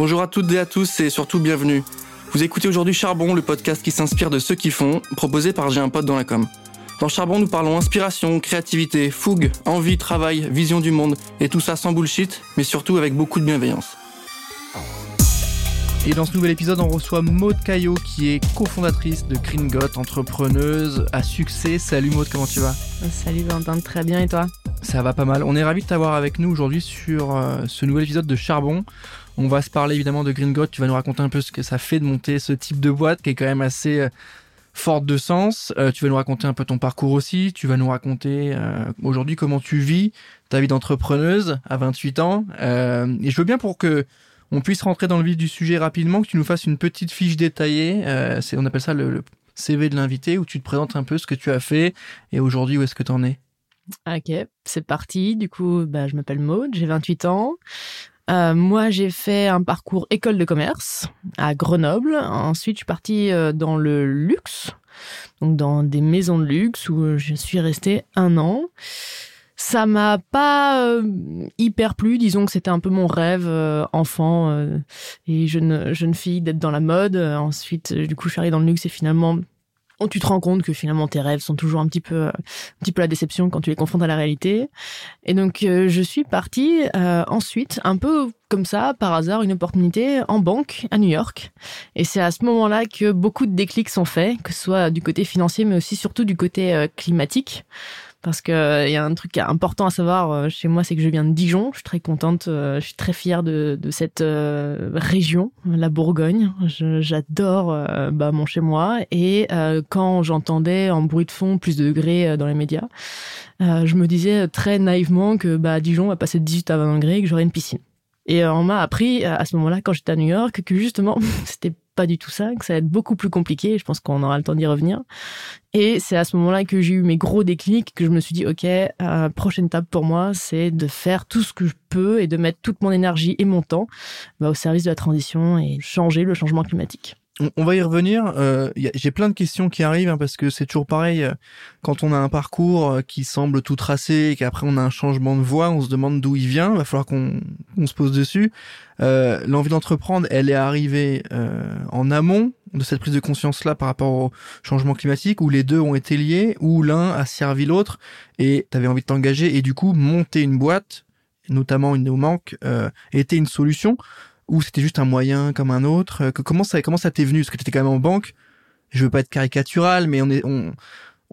Bonjour à toutes et à tous et surtout bienvenue. Vous écoutez aujourd'hui Charbon, le podcast qui s'inspire de ceux qui font, proposé par J'ai un pote dans la com. Dans Charbon, nous parlons inspiration, créativité, fougue, envie, travail, vision du monde, et tout ça sans bullshit, mais surtout avec beaucoup de bienveillance. Et dans ce nouvel épisode, on reçoit Maud Caillot, qui est cofondatrice de Gringot, entrepreneuse à succès. Salut Maud, comment tu vas? Salut Valentin, très bien et toi? Ça va pas mal. On est ravis de t'avoir avec nous aujourd'hui sur euh, ce nouvel épisode de Charbon. On va se parler évidemment de Gringot. Tu vas nous raconter un peu ce que ça fait de monter ce type de boîte qui est quand même assez euh, forte de sens. Euh, tu vas nous raconter un peu ton parcours aussi. Tu vas nous raconter euh, aujourd'hui comment tu vis ta vie d'entrepreneuse à 28 ans. Et je veux bien pour que on puisse rentrer dans le vif du sujet rapidement, que tu nous fasses une petite fiche détaillée. on appelle ça le, le CV de l'invité où tu te présentes un peu ce que tu as fait et aujourd'hui où est-ce que tu en es. Ok, c'est parti. Du coup, bah, je m'appelle Maud, j'ai 28 ans. Euh, moi, j'ai fait un parcours école de commerce à Grenoble. Ensuite, je suis partie euh, dans le luxe, donc dans des maisons de luxe où je suis restée un an. Ça m'a pas euh, hyper plu, disons que c'était un peu mon rêve enfant et jeune jeune fille d'être dans la mode. ensuite, du coup, je suis arrivée dans le luxe et finalement tu te rends compte que finalement tes rêves sont toujours un petit peu, un petit peu la déception quand tu les confrontes à la réalité. Et donc euh, je suis partie euh, ensuite, un peu comme ça, par hasard, une opportunité en banque à New York. Et c'est à ce moment-là que beaucoup de déclics sont faits, que ce soit du côté financier, mais aussi surtout du côté euh, climatique parce que il euh, y a un truc important à savoir euh, chez moi, c'est que je viens de Dijon. Je suis très contente, euh, je suis très fière de, cette région, la Bourgogne. J'adore bah, mon chez moi et quand j'entendais en bruit de fond plus de degrés dans les médias, je me disais très naïvement que bah Dijon va passer de 18 à 20 degrés et que j'aurais une piscine. Et on m'a appris à ce moment-là, quand j'étais à New York, que justement, c'était pas du tout ça, que ça va être beaucoup plus compliqué. Je pense qu'on aura le temps d'y revenir. Et c'est à ce moment-là que j'ai eu mes gros déclics, que je me suis dit, OK, euh, prochaine étape pour moi, c'est de faire tout ce que je peux et de mettre toute mon énergie et mon temps bah, au service de la transition et changer le changement climatique on va y revenir. Euh, j'ai plein de questions qui arrivent hein, parce que c'est toujours pareil. Euh, quand on a un parcours euh, qui semble tout tracé et qu'après on a un changement de voie, on se demande d'où il vient. Il va falloir qu'on se pose dessus. L'envie d'entreprendre, elle est arrivée en amont de cette prise de conscience-là par rapport au changement climatique, où les deux ont été liés, où l'un a servi l'autre, et tu avais envie de t'engager, et du coup monter une boîte, notamment une néomanque, euh, était une solution ou c'était juste un moyen comme un autre euh, Comment ça comment ça t'est venu? Parce que tu étais quand même en banque. Je veux pas être caricatural, mais on est on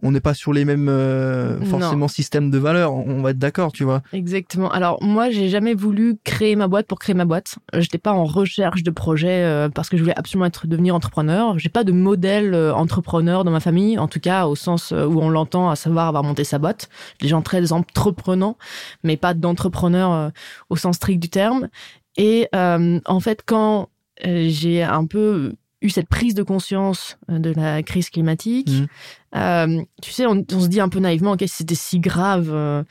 on n'est pas sur les mêmes euh, forcément systèmes de valeurs. On, va être d'accord, tu vois. Exactement. Alors moi, j'ai jamais voulu créer ma boîte pour créer ma boîte. J'étais pas en recherche de projet euh, parce que je voulais absolument être devenir entrepreneur. J'ai pas de modèle entrepreneur dans ma famille, en tout cas au sens où on l'entend, à savoir avoir monté sa boîte. Des gens très entreprenants, mais pas d'entrepreneur au sens strict du terme. Et euh, en fait, quand euh, j'ai un peu eu cette prise de conscience euh, de la crise climatique, mmh. Euh, tu sais, on, on, se dit un peu naïvement, ok, c'était si grave, euh,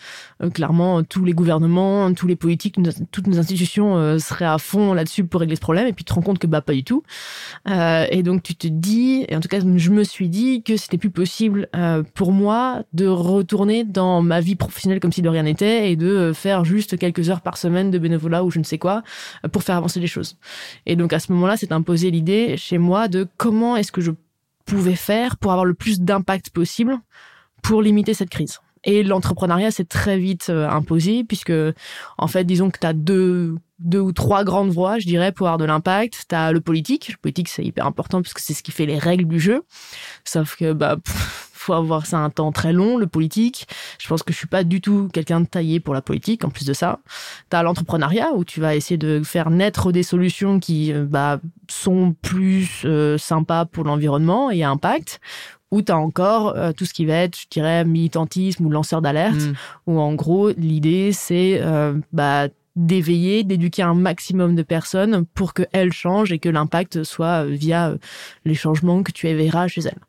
euh, clairement, tous les gouvernements, tous les politiques, toutes nos institutions seraient à fond là-dessus pour régler ce problème, et puis tu te rends compte que bah pas du tout. et donc tu te dis, et en tout cas je me suis dit que c'était plus possible pour moi de retourner dans ma vie professionnelle comme si de rien n'était et de faire juste quelques heures par semaine de bénévolat ou je ne sais quoi pour faire avancer les choses. Et donc à ce moment-là, c'est imposé l'idée chez moi de comment est-ce que je pouvait faire pour avoir le plus d'impact possible pour limiter cette crise. Et l'entrepreneuriat s'est très vite euh, imposé puisque, en fait, disons que tu as deux, deux ou trois grandes voies, je dirais, pour avoir de l'impact. Tu as le politique. Le politique, c'est hyper important parce que c'est ce qui fait les règles du jeu. Sauf que, bah, faut avoir ça un temps très long, le politique. Je pense que je suis pas du tout quelqu'un de taillé pour la politique. En plus de ça, tu as l'entrepreneuriat où tu vas essayer de faire naître des solutions qui euh, bah, sont plus euh, sympas pour l'environnement et à impact ou tu as encore euh, tout ce qui va être, je dirais, militantisme ou lanceur d'alerte, mm. où en gros, l'idée, c'est bah, d'éveiller, d'éduquer un maximum de personnes pour qu'elles changent et que l'impact soit euh, via euh, les changements que tu éveilleras chez elles.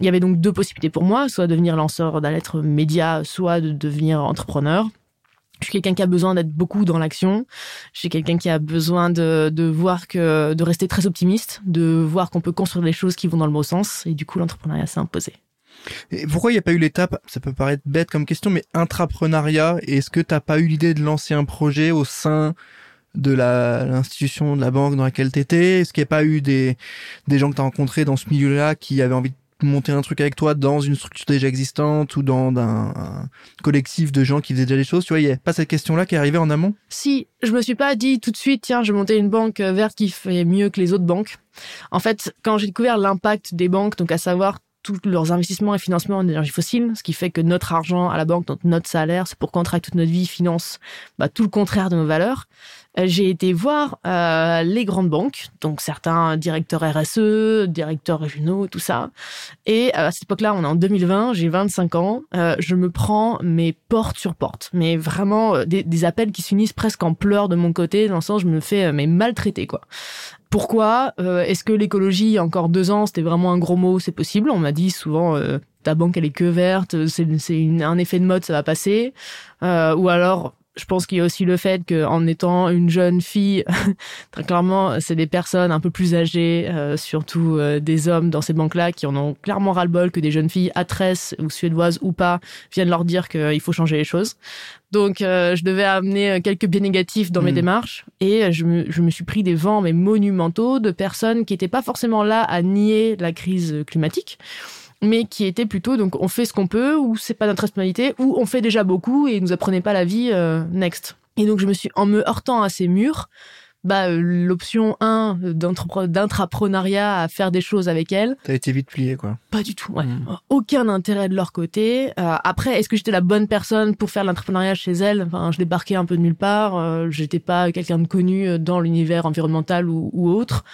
Il y avait donc deux possibilités pour moi, soit devenir lanceur d'alerte média, soit de devenir entrepreneur. Je suis quelqu'un qui a besoin d'être beaucoup dans l'action. Je suis quelqu'un qui a besoin de, de voir que, de rester très optimiste, de voir qu'on peut construire des choses qui vont dans le bon sens. Et du coup, l'entrepreneuriat s'est imposé. Et pourquoi il n'y a pas eu l'étape, ça peut paraître bête comme question, mais intrapreneuriat Est-ce que tu n'as pas eu l'idée de lancer un projet au sein de l'institution de la banque dans laquelle t'étais? Est-ce qu'il n'y a pas eu des des gens que t'as rencontrés dans ce milieu-là qui avaient envie de monter un truc avec toi dans une structure déjà existante ou dans un, collectif de gens qui faisaient déjà des choses? Tu vois, il n'y a pas cette question-là qui est arrivée en amont? Si, je me suis pas dit tout de suite, tiens, je vais monter une banque verte qui fait mieux que les autres banques. En fait, quand j'ai découvert l'impact des banques, donc à savoir tous leurs investissements et financements en énergie fossile, ce qui fait que notre argent à la banque, notre salaire, c'est pour travaille toute notre vie, finance bah, tout le contraire de nos valeurs. Euh, j'ai été voir euh, les grandes banques, donc certains directeurs RSE, directeurs régionaux, tout ça. Et euh, à cette époque-là, on est en 2020, j'ai 25 ans, euh, je me prends mes portes sur porte, mais vraiment euh, des, des appels qui s'unissent presque en pleurs de mon côté, dans le sens je me fais mais maltraiter quoi. Pourquoi euh, Est-ce que l'écologie, encore deux ans, c'était vraiment un gros mot? C'est possible. On m'a dit souvent, euh, ta banque, elle est que verte, c'est un effet de mode, ça va passer. Euh, ou alors, je pense qu'il y a aussi le fait qu'en étant une jeune fille, très clairement, c'est des personnes un peu plus âgées, euh, surtout euh, des hommes dans ces banques-là, qui en ont clairement ras-le-bol que des jeunes filles atresses ou suédoises ou pas viennent leur dire qu'il faut changer les choses. Donc, euh, je devais amener euh, quelques biais négatifs dans mes Mm. démarches et euh, je me, je me suis pris des vents mais monumentaux de personnes qui n'étaient pas forcément là à nier la crise climatique, mais qui étaient plutôt donc on fait ce qu'on peut ou c'est pas notre responsabilité ou on fait déjà beaucoup et ils nous apprenaient pas la vie euh, next. Et donc je me suis en me heurtant à ces murs, bah euh, l'option 1 d'entrepre- d'intrapreneuriat à faire des choses avec elles, T'as été vite plié, quoi. pas du tout. Ouais. Mm. Aucun intérêt de leur côté. Euh, après, est-ce que j'étais la bonne personne pour faire l'entrepreneuriat chez elles Enfin, je débarquais un peu de nulle part. Euh, j'étais pas quelqu'un de connu dans l'univers environnemental ou, ou autre.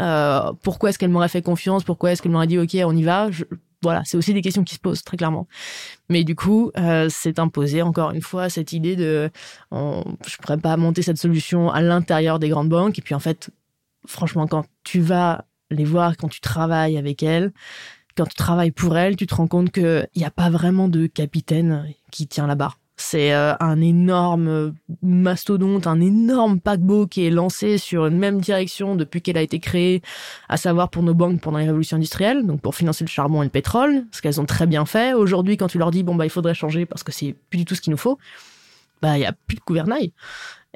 Euh, pourquoi est-ce qu'elle m'aurait fait confiance? Pourquoi est-ce qu'elle m'aurait dit OK, on y va? Je- Voilà, c'est aussi des questions qui se posent très clairement. Mais du coup, euh, c'est imposé encore une fois cette idée de, on, je pourrais pas monter cette solution à l'intérieur des grandes banques. Et puis en fait, franchement, quand tu vas les voir, quand tu travailles avec elles, quand tu travailles pour elles, tu te rends compte qu'il n'y a pas vraiment de capitaine qui tient la barre. C'est euh, un énorme euh, mastodonte, un énorme paquebot qui est lancé sur une même direction depuis qu'elle a été créée, à savoir pour nos banques pendant les révolutions industrielles, donc pour financer le charbon et le pétrole, ce qu'elles ont très bien fait. Aujourd'hui, quand tu leur dis bon bah il faudrait changer parce que c'est plus du tout ce qu'il nous faut, bah il y a plus de gouvernail.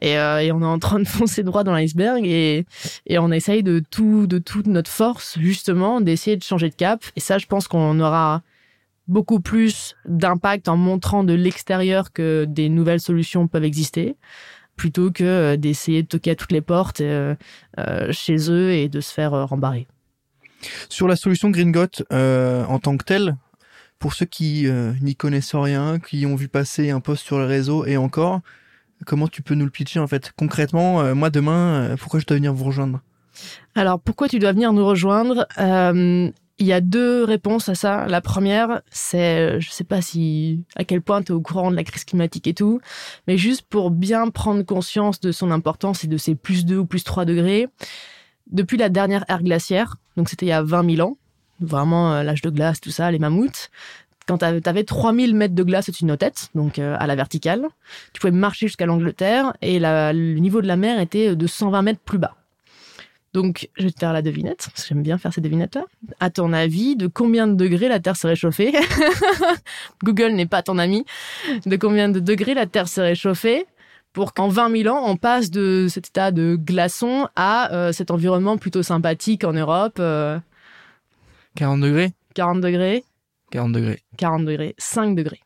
Et, euh, on est en train de foncer droit dans l'iceberg et, et on essaye de tout, de toute notre force, justement, d'essayer de changer de cap. Et ça, je pense qu'on aura beaucoup plus d'impact en montrant de l'extérieur que des nouvelles solutions peuvent exister, plutôt que euh, d'essayer de toquer à toutes les portes euh, euh, chez eux et de se faire euh, rembarrer. Sur la solution Gringot en tant que telle, pour ceux qui n'y connaissent rien, qui ont vu passer un post sur le réseau et encore, comment tu peux nous le pitcher en fait? Concrètement, moi demain, pourquoi je dois venir vous rejoindre? Alors, pourquoi tu dois venir nous rejoindre? Euh, Il y a deux réponses à ça. La première, c'est, je sais pas si à quel point tu es au courant de la crise climatique et tout, mais juste pour bien prendre conscience de son importance et de ses plus 2 ou plus 3 degrés. Depuis la dernière ère glaciaire, donc c'était il y a 20 000 ans, vraiment euh, l'âge de glace, tout ça, les mammouths, quand tu avais 3000 mètres de glace au-dessus de nos têtes, donc euh, à la verticale, tu pouvais marcher jusqu'à l'Angleterre et le niveau de la mer était de 120 mètres plus bas. Donc, je vais te faire la devinette, parce que j'aime bien faire ces devinettes-là. À ton avis, de combien de degrés la Terre s'est réchauffée Google n'est pas ton ami. De combien de degrés la Terre s'est réchauffée pour qu'en 20 000 ans, on passe de cet état de glaçon à euh, cet environnement plutôt sympathique en Europe, euh, 40 degrés 40 degrés, 40 degrés. 40 degrés, 5 degrés.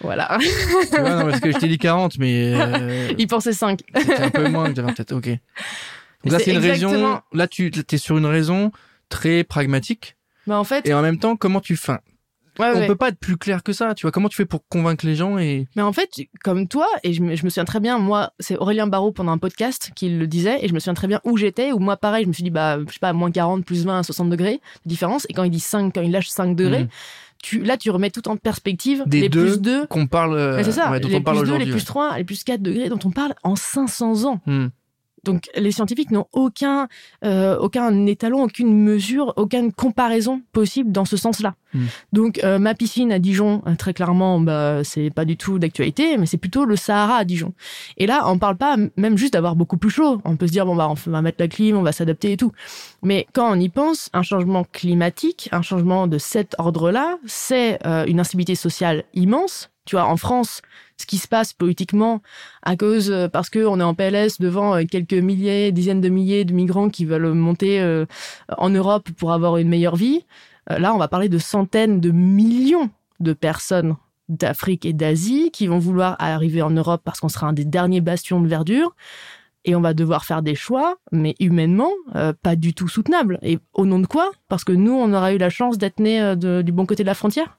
Voilà. Tu vois, non, parce que je t'ai dit 40, mais euh, Il pensait 5. c'était un peu moins tête. Ok. Donc là, C'est une raison. Là, tu es sur une raison très pragmatique. Mais en fait, Et en même temps, comment tu fais? Ouais, On ouais. peut pas être plus clair que ça. Tu vois, comment tu fais pour convaincre les gens et Mais en fait, comme toi, et je me, je me souviens très bien, moi, c'est Aurélien Barraud pendant un podcast qui le disait, et je me souviens très bien où j'étais, où moi, pareil, je me suis dit, bah, je sais pas, moins 40, plus 20, 60 degrés de différence. Et quand il dit 5, quand il lâche 5 degrés, Mhm. tu, là, tu remets tout en perspective. Des les deux plus 2, qu'on parle, euh, ça, ouais, dont les on parle plus 2, les plus 3, les plus 4 degrés dont on parle en 500 ans. ouais. Hmm. Donc les scientifiques n'ont aucun euh, aucun étalon, aucune mesure, aucune comparaison possible dans ce sens-là. Mm. Donc euh, ma piscine à Dijon, euh, très clairement, bah c'est pas du tout d'actualité, mais c'est plutôt le Sahara à Dijon. Et là, on parle pas même juste d'avoir beaucoup plus chaud. On peut se dire bon bah on va mettre la clim, on va s'adapter et tout. Mais quand on y pense, un changement climatique, un changement de cet ordre-là, c'est euh, une instabilité sociale immense. Tu vois, en France, ce qui se passe politiquement à cause euh, parce que on est en PLS devant euh, quelques milliers, dizaines de milliers de migrants qui veulent monter euh, en Europe pour avoir une meilleure vie. Là, on va parler de centaines de millions de personnes d'Afrique et d'Asie qui vont vouloir arriver en Europe parce qu'on sera un des derniers bastions de verdure et on va devoir faire des choix, mais humainement, euh, pas du tout soutenables. Et au nom de quoi? Parce que nous, on aura eu la chance d'être nés euh, du bon côté de la frontière.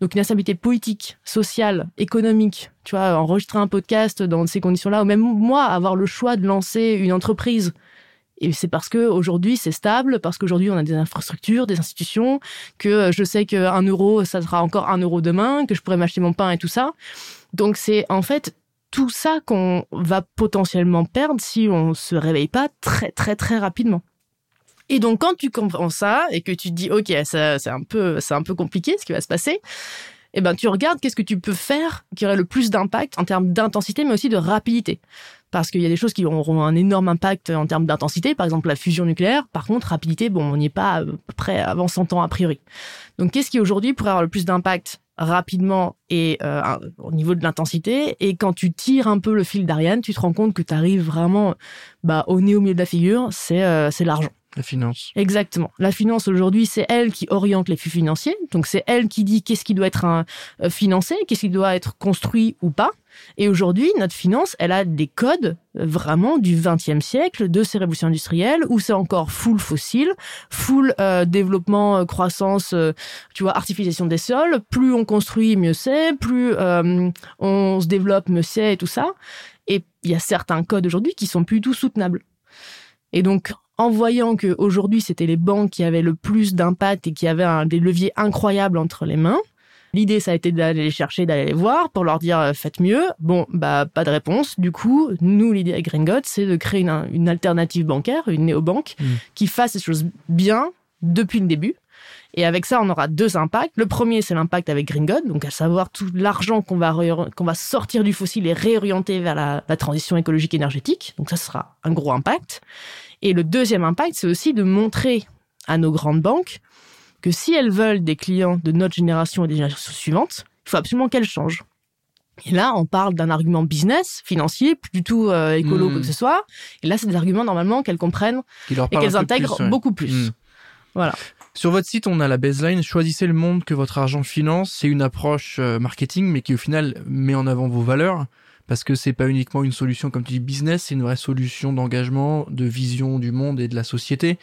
Donc une instabilité politique, sociale, économique. Tu vois, enregistrer un podcast dans ces conditions-là, ou même moi, avoir le choix de lancer une entreprise. Et c'est parce que aujourd'hui c'est stable, parce qu'aujourd'hui on a des infrastructures, des institutions, que euh, je sais qu'un euro ça sera encore un euro demain, que je pourrais m'acheter mon pain et tout ça. Donc c'est en fait tout ça qu'on va potentiellement perdre si on se réveille pas très très très rapidement. Et donc quand tu comprends ça et que tu te dis ok ça c'est un peu c'est un peu compliqué ce qui va se passer, eh ben tu regardes qu'est-ce que tu peux faire qui aurait le plus d'impact en termes d'intensité mais aussi de rapidité. Parce qu'il y a des choses qui auront un énorme impact en termes d'intensité, par exemple la fusion nucléaire. Par contre, rapidité, bon, on n'y est pas près avant 100 ans a priori. Donc, qu'est-ce qui aujourd'hui pourrait avoir le plus d'impact rapidement et euh, au niveau de l'intensité. Et quand tu tires un peu le fil d'Ariane, tu te rends compte que tu arrives vraiment bah, au nez au milieu de la figure, c'est euh, l'argent. La finance. Exactement. La finance aujourd'hui, c'est elle qui oriente les flux financiers. Donc c'est elle qui dit qu'est-ce qui doit être euh, financé, qu'est-ce qui doit être construit ou pas. Et aujourd'hui, notre finance, elle a des codes euh, vraiment du 20e siècle, de ces révolutions industrielles, où c'est encore full fossile, full euh, développement, croissance, tu vois, artificialisation des sols. Plus on construit, mieux c'est. Plus on se développe, mieux c'est, et tout ça. Et il y a certains codes aujourd'hui qui sont plus du tout soutenables. Et donc, en voyant que aujourd'hui c'était les banques qui avaient le plus d'impact et qui avaient un, des leviers incroyables entre les mains, L'idée, ça a été d'aller les chercher, d'aller les voir pour leur dire euh, faites mieux. Bon, bah pas de réponse. Du coup, nous, l'idée à Gringot, c'est de créer une, alternative bancaire, une néobanque, mmh. qui fasse les choses bien depuis le début. Et avec ça, on aura deux impacts. Le premier, c'est l'impact avec Gringot, donc à savoir tout l'argent qu'on va qu'on va sortir du fossile et réorienter vers la, la transition écologique énergétique. Donc ça sera un gros impact. Et le deuxième impact, c'est aussi de montrer à nos grandes banques que si elles veulent des clients de notre génération et des générations suivantes, il faut absolument qu'elles changent. Et là, on parle d'un argument business, financier, plus du tout euh, écolo, hmm. que ce soit. Et là, c'est des arguments normalement qu'elles comprennent et qu'elles intègrent beaucoup plus. Hmm. Voilà. Sur votre site, on a la baseline choisissez le monde que votre argent finance. C'est une approche euh, marketing, mais qui au final met en avant vos valeurs parce que c'est pas uniquement une solution comme tu dis business, c'est une vraie solution d'engagement, de vision du monde et de la société.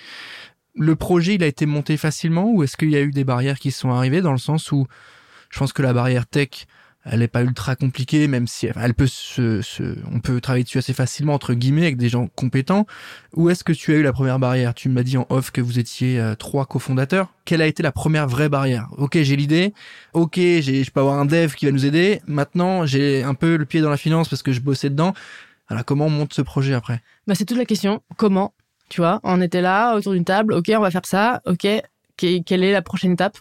Le projet, il a été monté facilement ou est-ce qu'il y a eu des barrières qui sont arrivées dans le sens où je pense que la barrière tech elle n'est pas ultra compliquée, même si elle peut se, on peut travailler dessus assez facilement entre guillemets avec des gens compétents. Où est-ce que tu as eu la première barrière? Tu m'as dit en off que vous étiez euh, trois cofondateurs. Quelle a été la première vraie barrière? Ok, j'ai l'idée. Ok, j'ai, je peux avoir un dev qui va nous aider. Maintenant, j'ai un peu le pied dans la finance parce que je bossais dedans. Alors comment on monte ce projet après? Bah c'est toute la question. Comment? Tu vois, on était là autour d'une table. Ok, on va faire ça. Ok, quelle est la prochaine étape?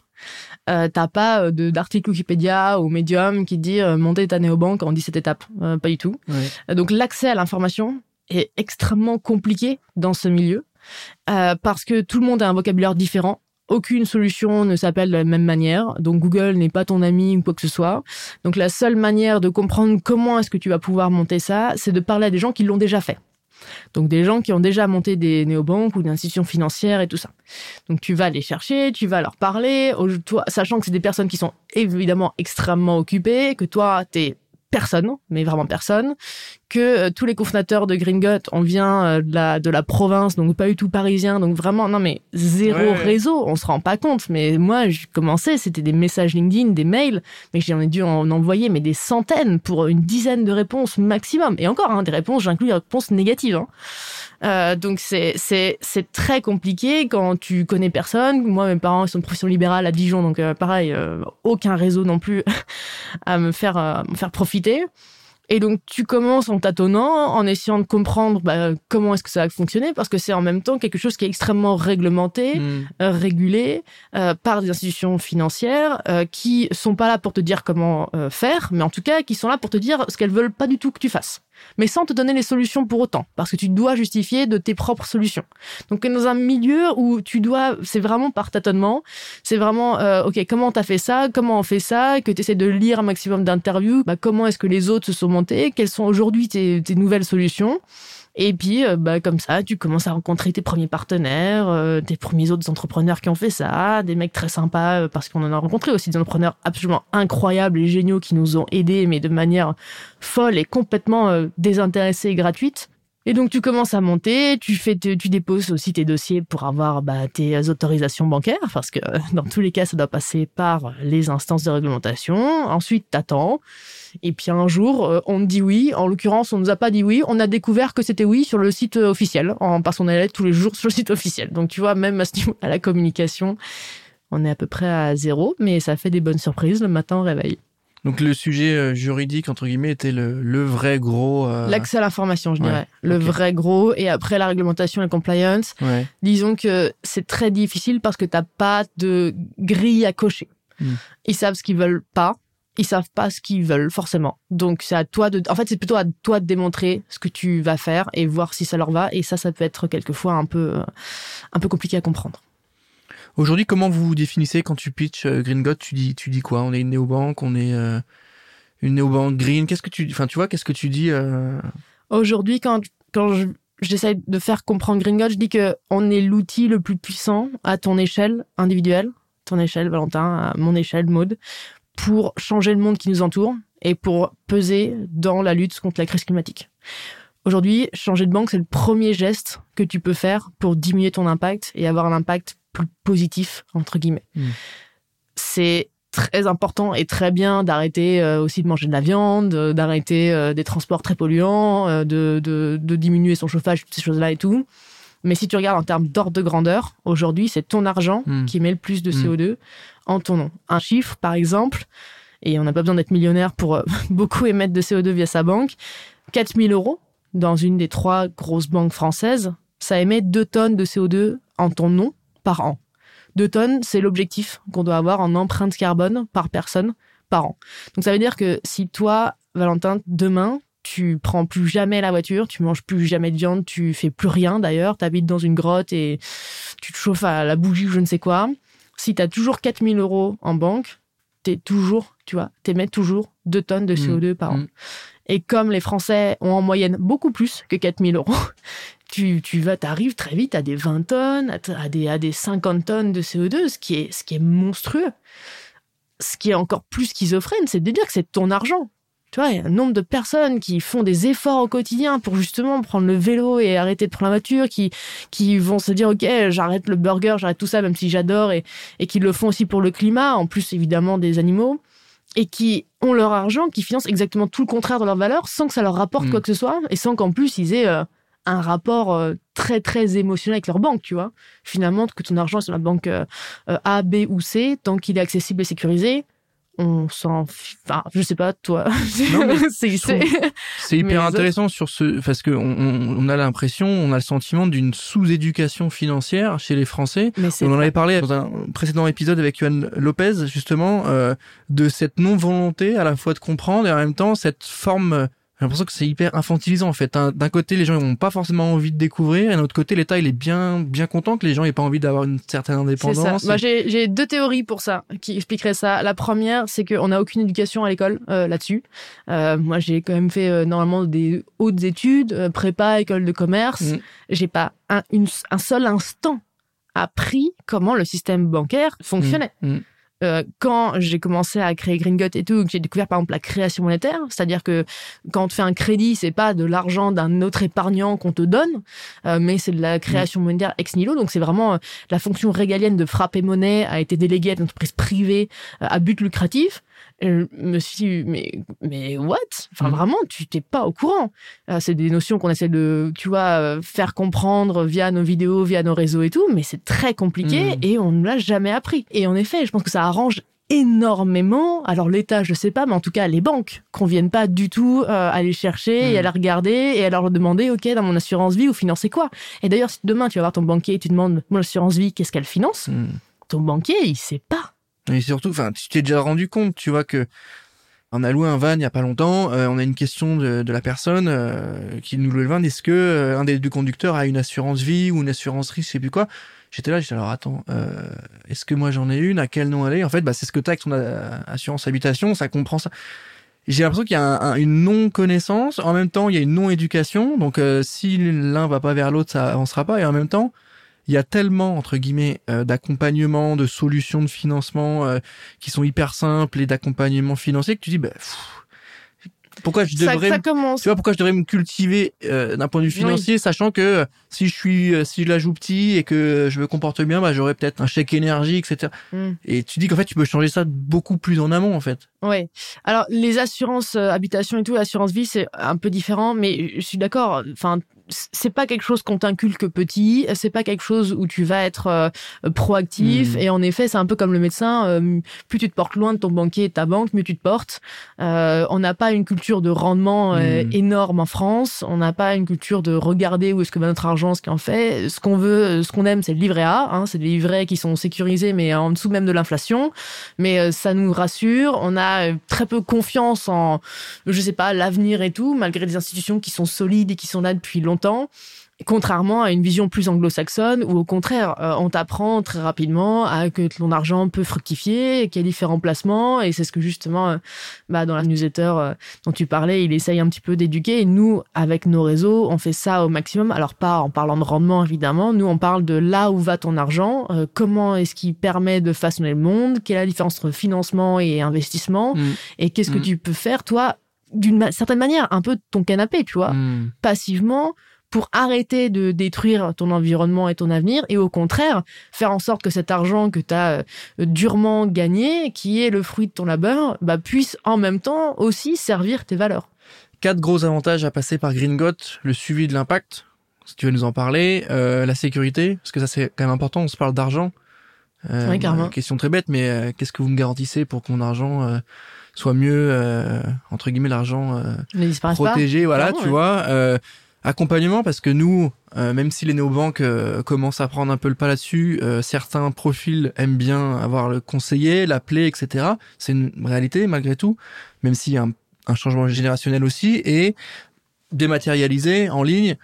Euh, T'as pas euh, d'article Wikipédia ou Medium qui dit euh, monter ta néobanque en 17 étapes. Euh, pas du tout. Donc l'accès à l'information est extrêmement compliqué dans ce milieu parce que tout le monde a un vocabulaire différent. Aucune solution ne s'appelle de la même manière. Donc Google n'est pas ton ami ou quoi que ce soit. Donc la seule manière de comprendre comment est-ce que tu vas pouvoir monter ça, c'est de parler à des gens qui l'ont déjà fait. Donc des gens qui ont déjà monté des néobanques ou des institutions financières et tout ça. Donc tu vas les chercher, tu vas leur parler, toi, sachant que c'est des personnes qui sont évidemment extrêmement occupées, que toi, t'es personne, mais vraiment personne, que euh, tous les cofondateurs de Gringot, on vient euh, de, la, de la province, donc pas du tout parisien, donc vraiment, non mais zéro réseau, on se rend pas compte, mais moi, je commençais, c'était des messages LinkedIn, des mails, mais j'en ai dû en envoyer mais des centaines pour une dizaine de réponses maximum, et encore, hein, des réponses, j'inclus les réponses négatives. Hein. Euh, donc c'est c'est c'est très compliqué quand tu connais personne. Moi, mes parents ils sont de profession libérale à Dijon, donc euh, pareil, euh, aucun réseau non plus à me faire à me faire profiter. Et donc tu commences en tâtonnant, en essayant de comprendre bah, comment est-ce que ça va fonctionner, parce que c'est en même temps quelque chose qui est extrêmement réglementé, mmh. régulé par des institutions financières qui sont pas là pour te dire comment faire, mais en tout cas qui sont là pour te dire ce qu'elles veulent pas du tout que tu fasses. Mais sans te donner les solutions pour autant, parce que tu dois justifier de tes propres solutions. Donc dans un milieu où tu dois, c'est vraiment par tâtonnement, c'est vraiment, euh, ok, comment t'as fait ça, comment on fait ça, que tu essaies de lire un maximum d'interviews, bah, comment est-ce que les autres se sont montés, quelles sont aujourd'hui tes, tes nouvelles solutions? Et puis, euh, bah, comme ça, tu commences à rencontrer tes premiers partenaires, euh, tes premiers autres entrepreneurs qui ont fait ça, des mecs très sympas, euh, parce qu'on en a rencontré aussi des entrepreneurs absolument incroyables et géniaux qui nous ont aidés, mais de manière folle et complètement désintéressée et gratuite. Et donc tu commences à monter, tu fais, tu déposes aussi tes dossiers pour avoir bah, tes autorisations bancaires, parce que dans tous les cas, ça doit passer par les instances de réglementation. Ensuite, t'attends. Et puis un jour, euh, on te dit oui. En l'occurrence, on nous a pas dit oui. On a découvert que c'était oui sur le site euh, officiel, en, parce qu'on allait tous les jours sur le site officiel. Donc tu vois, même à, à la communication, on est à peu près à zéro, mais ça fait des bonnes surprises le matin au réveil. Donc le sujet euh, juridique entre guillemets était le, le vrai gros. L'accès à l'information, je dirais. Le vrai gros et après la réglementation et la compliance. Disons que c'est très difficile parce que t'as pas de grille à cocher. Hmm. Ils savent ce qu'ils veulent pas ils savent pas ce qu'ils veulent forcément. Donc c'est à toi de, en fait c'est plutôt à toi de démontrer ce que tu vas faire et voir si ça leur va. Et ça, ça peut être quelquefois un peu, euh, un peu compliqué à comprendre. Aujourd'hui, comment vous vous définissez quand tu pitches euh, Green God Tu dis, tu dis quoi? On est une néobanque, on est euh, une néobanque green. Qu'est-ce que tu, enfin tu vois, qu'est-ce que tu dis Aujourd'hui, quand quand j'essaie de faire comprendre Green God, je dis que on est l'outil le plus puissant à ton échelle individuelle, ton échelle Valentin, à mon échelle Maude, pour changer le monde qui nous entoure et pour peser dans la lutte contre la crise climatique. Aujourd'hui, changer de banque, c'est le premier geste que tu peux faire pour diminuer ton impact et avoir un impact plus positif, entre guillemets. Hmm. C'est très important et très bien d'arrêter euh, aussi de manger de la viande, euh, d'arrêter euh, des transports très polluants, de, de, diminuer son chauffage, toutes ces choses-là et tout. Mais si tu regardes en termes d'ordre de grandeur, aujourd'hui, c'est ton argent hmm. qui met le plus de hmm. CO2 en ton nom. Un chiffre, par exemple, et on n'a pas besoin d'être millionnaire pour beaucoup émettre de CO2 via sa banque, 4000 euros dans une des trois grosses banques françaises, ça émet 2 tonnes de CO2 en ton nom par an. 2 tonnes, c'est l'objectif qu'on doit avoir en empreinte carbone par personne par an. Donc ça veut dire que si toi, Valentin, demain, tu prends plus jamais la voiture, tu manges plus jamais de viande, tu fais plus rien d'ailleurs, tu habites dans une grotte et tu te chauffes à la bougie ou je ne sais quoi. Si tu as toujours 4000 euros en banque, tu es toujours, tu vois, t'émets toujours 2 tonnes de CO2 mmh. par an. Mmh. Et comme les Français ont en moyenne beaucoup plus que 4000 euros, tu, tu vas, t'arrives très vite à des 20 tonnes, à des, à des 50 tonnes de CO2, ce qui est, ce qui est monstrueux. Ce qui est encore plus schizophrène, c'est de dire que c'est ton argent tu vois, il y a un nombre de personnes qui font des efforts au quotidien pour justement prendre le vélo et arrêter de prendre la voiture, qui, qui vont se dire, OK, j'arrête le burger, j'arrête tout ça, même si j'adore, et, et qui le font aussi pour le climat, en plus évidemment des animaux, et qui ont leur argent, qui financent exactement tout le contraire de leur valeur, sans que ça leur rapporte mm. quoi que ce soit, et sans qu'en plus ils aient euh, un rapport euh, très très émotionnel avec leur banque, tu vois. Finalement, que ton argent est sur la banque euh, A, B ou C, tant qu'il est accessible et sécurisé, on s'en enfin je sais pas toi. C'est hyper intéressant sur ce parce que on, a l'impression on a le sentiment d'une sous-éducation financière chez les Français. On en avait parlé dans un précédent épisode avec Yohan Lopez justement euh, de cette non volonté à la fois de comprendre et en même temps cette forme j'ai l'impression que c'est hyper infantilisant en fait. D'un côté, les gens n'ont pas forcément envie de découvrir, et d'un autre côté, l'État il est bien bien content que les gens n'aient pas envie d'avoir une certaine indépendance. Ça. j'ai deux théories pour ça qui expliqueraient ça. La première, c'est qu'on n'a aucune éducation à l'école euh, là-dessus. Euh, moi, j'ai quand même fait euh, normalement des hautes études, euh, prépa, école de commerce. Mm. J'ai pas un, une, un seul instant appris comment le système bancaire fonctionnait. Mm. Mm. Euh, quand j'ai commencé à créer Green et tout, j'ai découvert par exemple la création monétaire, c'est-à-dire que quand on te fait un crédit, c'est pas de l'argent d'un autre épargnant qu'on te donne, euh, mais c'est de la création monétaire ex nihilo. Donc c'est vraiment euh, la fonction régalienne de frapper monnaie a été déléguée à une entreprise privée à but lucratif je me suis mais mais what? Enfin mm. vraiment tu t'es pas au courant euh, c'est des notions qu'on essaie de tu vois euh, faire comprendre via nos vidéos via nos réseaux et tout mais c'est très compliqué mm. et on ne l'a jamais appris et en effet je pense que ça arrange énormément. Alors l'État, je sais pas, mais en tout cas les banques conviennent pas du tout euh, aller chercher et à mm. la regarder et à leur demander, ok, dans mon assurance vie, vous financez quoi? Et d'ailleurs, si demain tu vas voir ton banquier et tu demandes, mon assurance vie, qu'est-ce qu'elle finance? Ton banquier, il sait pas. Et surtout, enfin, tu t'es déjà rendu compte, tu vois, que On a loué un van il y a pas longtemps. on a une question de, la personne qui nous loue le van. Est-ce que un des deux conducteurs a une assurance vie ou une assurance risque, je sais plus quoi? J'étais là, j'étais alors attends, est-ce que moi j'en ai une? À quel nom elle est? En fait, bah, c'est ce que tu as avec ton assurance habitation, ça comprend ça. J'ai l'impression qu'il y a une non-connaissance, en même temps il y a une non-éducation, donc euh, si l'un va pas vers l'autre, ça avancera pas, et en même temps, il y a tellement, entre guillemets, euh, d'accompagnement, de solutions de financement euh, qui sont hyper simples et d'accompagnement financier que tu dis, bah, pourquoi je devrais ça, commence. tu vois pourquoi je devrais me cultiver euh, d'un point de vue financier sachant que euh, si je suis euh, si je la joue petit et que je me comporte bien bah j'aurais peut-être un chèque énergie etc hmm. et tu dis qu'en fait tu peux changer ça beaucoup plus en amont en fait ouais alors les assurances habitation et tout assurance vie c'est un peu différent mais je suis d'accord enfin c'est pas quelque chose qu'on t'inculque petit, c'est pas quelque chose où tu vas être euh, proactif. Hmm. Et en effet, c'est un peu comme le médecin. Euh, plus tu te portes loin de ton banquier et de ta banque, mieux tu te portes. Euh, on n'a pas une culture de rendement hmm. énorme en France. On n'a pas une culture de regarder où est-ce que va notre argent, ce qu'on fait. Ce qu'on veut, ce qu'on aime, c'est le livret A. Hein, c'est des livrets qui sont sécurisés, mais en dessous même de l'inflation. Mais ça nous rassure. On a très peu confiance en, je sais pas, l'avenir et tout, malgré des institutions qui sont solides et qui sont là depuis longtemps. temps, contrairement à une vision plus anglo-saxonne où au contraire euh, on t'apprend très rapidement à que ton argent peut fructifier qu'il y a différents placements et c'est ce que justement euh, bah, dans la newsletter euh, dont tu parlais il essaye un petit peu d'éduquer et nous avec nos réseaux on fait ça au maximum alors pas en parlant de rendement évidemment nous on parle de là où va ton argent comment est-ce qui permet de façonner le monde quelle est la différence entre financement et investissement mmh. et qu'est-ce que mmh. tu peux faire toi d'une certaine manière un peu ton canapé tu vois mmh. passivement pour arrêter de détruire ton environnement et ton avenir et au contraire faire en sorte que cet argent que tu as euh, durement gagné, qui est le fruit de ton labeur, bah, puisse en même temps aussi servir tes valeurs. Quatre gros avantages à passer par Gringot, le suivi de l'impact, si tu veux nous en parler, euh, la sécurité, parce que ça c'est quand même important, on se parle d'argent. Euh, oui, carrément. Question très bête, mais euh, qu'est-ce que vous me garantissez pour que mon argent soit mieux, entre guillemets, l'argent protégé, voilà, tu vois accompagnement parce que nous, euh, même si les néobanques euh, commencent à prendre un peu le pas là-dessus, euh, certains profils aiment bien avoir le conseiller, l'appeler, etc. C'est une réalité malgré tout, même s'il y a un, un, changement générationnel aussi et dématérialisé en ligne.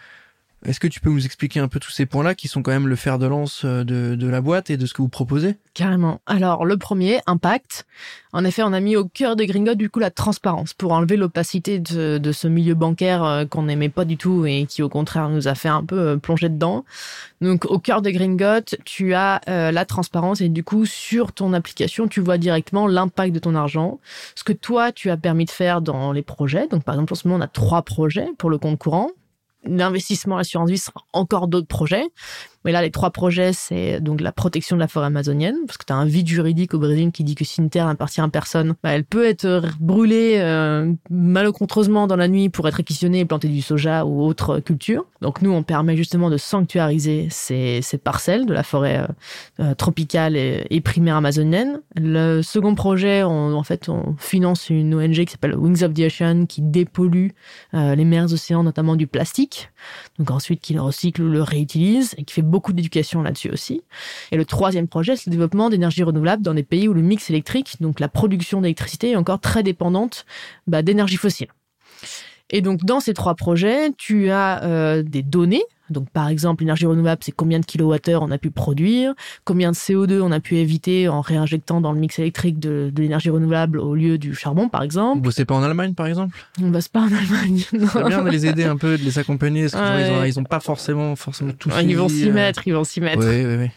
Est-ce que tu peux nous expliquer un peu tous ces points-là qui sont quand même le fer de lance euh, de, la boîte et de ce que vous proposez? Carrément. Alors, le premier, impact. En effet, on a mis au cœur de Gringot, du coup, la transparence pour enlever l'opacité de, de, ce milieu bancaire euh, qu'on n'aimait pas du tout et qui, au contraire, nous a fait un peu euh, plonger dedans. Donc, au cœur de Gringot, tu as la transparence et du coup, sur ton application, tu vois directement l'impact de ton argent, ce que toi, tu as permis de faire dans les projets. Donc, par exemple, en ce moment, on a trois projets pour le compte courant l'investissement assurance vie sera encore d'autres projets. Mais là, les trois projets, c'est donc la protection de la forêt amazonienne, parce que tu as un vide juridique au Brésil qui dit que si une terre appartient à personne, bah, elle peut être brûlée euh, malencontreusement dans la nuit pour être réquisitionnée et planter du soja ou autre culture. Donc nous, on permet justement de sanctuariser ces, parcelles de la forêt euh, euh, tropicale et, primaire amazonienne. Le second projet, on, en fait, on finance une ONG qui s'appelle Wings of the Ocean, qui dépollue euh, les mers océans, notamment du plastique. Donc ensuite, qui le recycle ou le réutilise et qui fait d'éducation là-dessus aussi. Et le troisième projet, c'est le développement d'énergie renouvelable dans des pays où le mix électrique, donc la production d'électricité, est encore très dépendante bah, d'énergie fossile. Et donc dans ces trois projets, tu as euh, des données donc, par exemple, l'énergie renouvelable, c'est combien de kilowattheures on a pu produire, combien de CO2 on a pu éviter en réinjectant dans le mix électrique de, de l'énergie renouvelable au lieu du charbon, par exemple. Vous bossez pas en Allemagne, par exemple? On bosse pas en Allemagne. C'est bien de les aider un peu, de les accompagner, parce qu'ils ont, ils ont pas forcément, forcément tout. Ils vont s'y euh. mettre, ils vont s'y mettre. Oui, oui, oui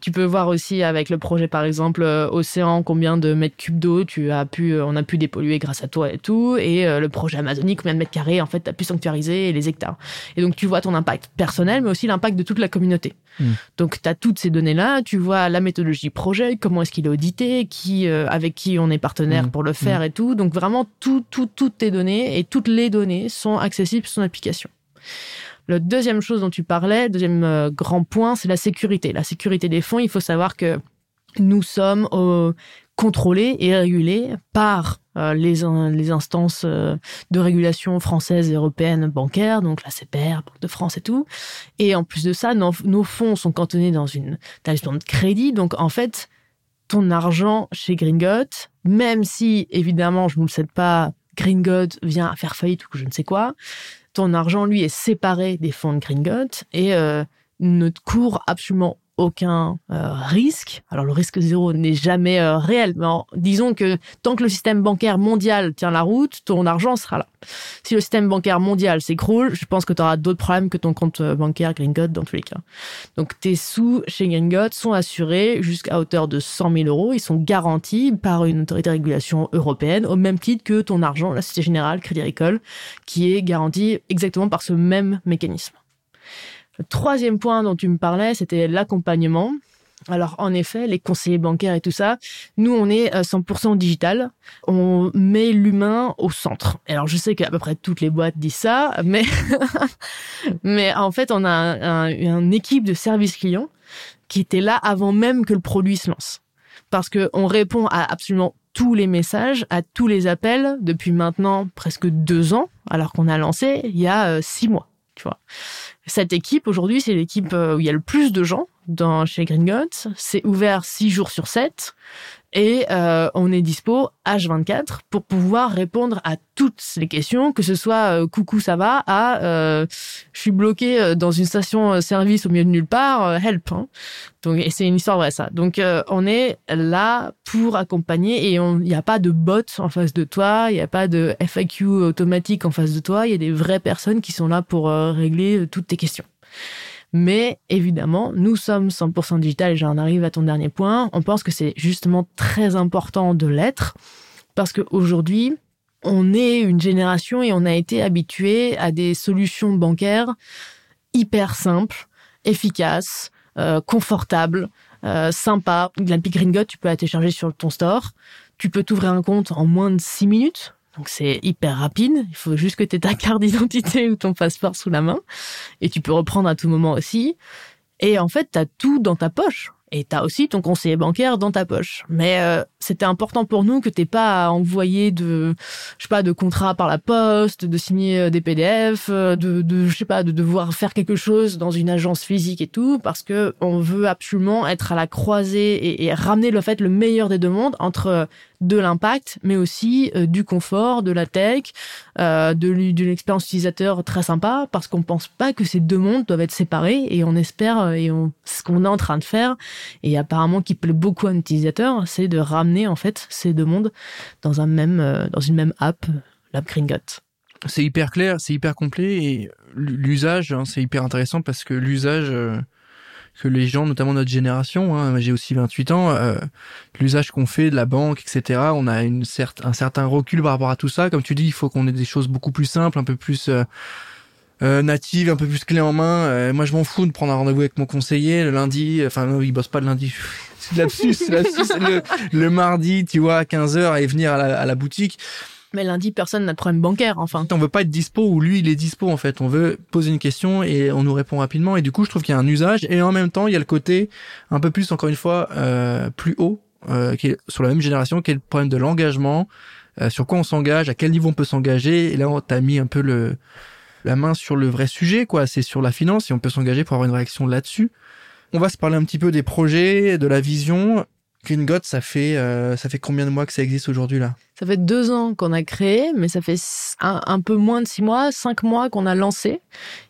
tu peux voir aussi avec le projet par exemple euh, Océan combien de mètres cubes d'eau tu as pu euh, on a pu dépolluer grâce à toi et tout et euh, le projet Amazonie combien de mètres carrés en fait tu as pu sanctuariser les hectares. Et donc tu vois ton impact personnel mais aussi l'impact de toute la communauté. Hmm. Donc tu as toutes ces données là, tu vois la méthodologie projet, comment est-ce qu'il est audité, qui avec qui on est partenaire hmm. pour le faire hmm. et tout. Donc vraiment tout tout toutes tes données et toutes les données sont accessibles sur son application. Le deuxième chose dont tu parlais, deuxième euh, grand point, c'est la sécurité. La sécurité des fonds, il faut savoir que nous sommes euh, contrôlés et régulés par euh, les, instances de régulation françaises et européennes bancaires, donc la CPR, Banque de France et tout. Et en plus de ça, nos, fonds sont cantonnés dans une établissement de crédit. Donc en fait, ton argent chez Gringot, même si évidemment je ne le cède pas, Gringot vient à faire faillite ou je ne sais quoi, ton argent lui est séparé des fonds de Gringot et euh, ne court absolument aucun euh, risque. Alors le risque zéro n'est jamais euh, réel, mais disons que tant que le système bancaire mondial tient la route, ton argent sera là. Si le système bancaire mondial s'écroule, je pense que tu auras d'autres problèmes que ton compte euh, bancaire Gringot dans tous les cas. Donc tes sous chez Gringot sont assurés jusqu'à hauteur de 100 000 euros. Ils sont garantis par une autorité de régulation européenne au même titre que ton argent, la Société Générale, Crédit Agricole, qui est garanti exactement par ce même mécanisme. Troisième point dont tu me parlais, c'était l'accompagnement. Alors en effet, les conseillers bancaires et tout ça, nous on est 100% euh, digital. On met l'humain au centre. Alors je sais qu'à peu près toutes les boîtes disent ça, mais mais en fait on a une équipe de service client qui était là avant même que le produit se lance, parce que on répond à absolument tous les messages, à tous les appels depuis maintenant presque deux ans, alors qu'on a lancé il y a euh, six mois. Tu vois. Cette équipe, aujourd'hui, c'est l'équipe euh, où il y a le plus de gens dans, chez Gringotts. C'est ouvert 6 jours sur 7 et euh, on est dispo H24 pour pouvoir répondre à toutes les questions, que ce soit euh, coucou ça va à je suis bloqué dans une station service au milieu de nulle part, help. Hein. Donc et c'est une histoire vraie ça. Donc on est là pour accompagner et il n'y a pas de bot en face de toi, il n'y a pas de FAQ automatique en face de toi, il y a des vraies personnes qui sont là pour régler toutes tes questions. Mais évidemment, nous sommes 100% digital et j'en arrive à ton dernier point. On pense que c'est justement très important de l'être parce qu'aujourd'hui, on est une génération et on a été habitué à des solutions bancaires hyper simples, efficaces, euh, confortables, euh, sympas. La Big Green tu peux la télécharger sur ton store. Tu peux t'ouvrir un compte en moins de 6 minutes. Donc c'est hyper rapide. Il faut juste que tu aies ta carte d'identité ou ton passeport sous la main. Et tu peux reprendre à tout moment aussi. Et en fait, tu as tout dans ta poche. Et tu aussi ton conseiller bancaire dans ta poche. Mais euh, c'était important pour nous que t'aies pas à envoyer de, je sais pas, de contrats par la poste, de signer euh, des PDF, euh, de, je sais pas, de devoir faire quelque chose dans une agence physique et tout, parce que on veut absolument être à la croisée et, ramener le fait le meilleur des deux mondes entre de l'impact, mais aussi euh, du confort, de la tech, euh, de d'une expérience utilisateur très sympa, parce qu'on pense pas que ces deux mondes doivent être séparés, et on espère, euh, et on, ce qu'on est en train de faire, et apparemment qui plaît beaucoup à un utilisateur, c'est de ramener en fait ces deux mondes dans un même, dans une même app, l'app Gringot. C'est hyper clair, c'est hyper complet, et l'usage, hein, c'est hyper intéressant parce que l'usage que les gens, notamment notre génération, hein, j'ai aussi 28 ans, euh, l'usage qu'on fait de la banque, etc., on a une un certain recul par rapport à tout ça. Comme tu dis, il faut qu'on ait des choses beaucoup plus simples, un peu plus euh, euh natives, un peu plus clés en main. Euh, moi, je m'en fous de prendre un rendez-vous avec mon conseiller le lundi. Enfin, non, il bosse pas le lundi. c'est lapsus. le, le mardi, tu vois, à 15h et venir à la, à la boutique. Mais lundi, personne n'a de problème bancaire, enfin. On veut pas être dispo ou lui, il est dispo, en fait. On veut poser une question et on nous répond rapidement. Et du coup, je trouve qu'il y a un usage. Et en même temps, il y a le côté un peu plus, encore une fois, euh, plus haut, euh, qui est sur la même génération, qui est le problème de l'engagement. Euh, sur quoi on s'engage, à quel niveau on peut s'engager. Et là, on t'a mis un peu le, la main sur le vrai sujet, quoi. C'est sur la finance et on peut s'engager pour avoir une réaction là-dessus. On va se parler un petit peu des projets, de la vision. Green ça fait euh, ça fait combien de mois que ça existe aujourd'hui là? Ça fait deux ans qu'on a créé, mais ça fait un, peu moins de six mois, cinq mois qu'on a lancé,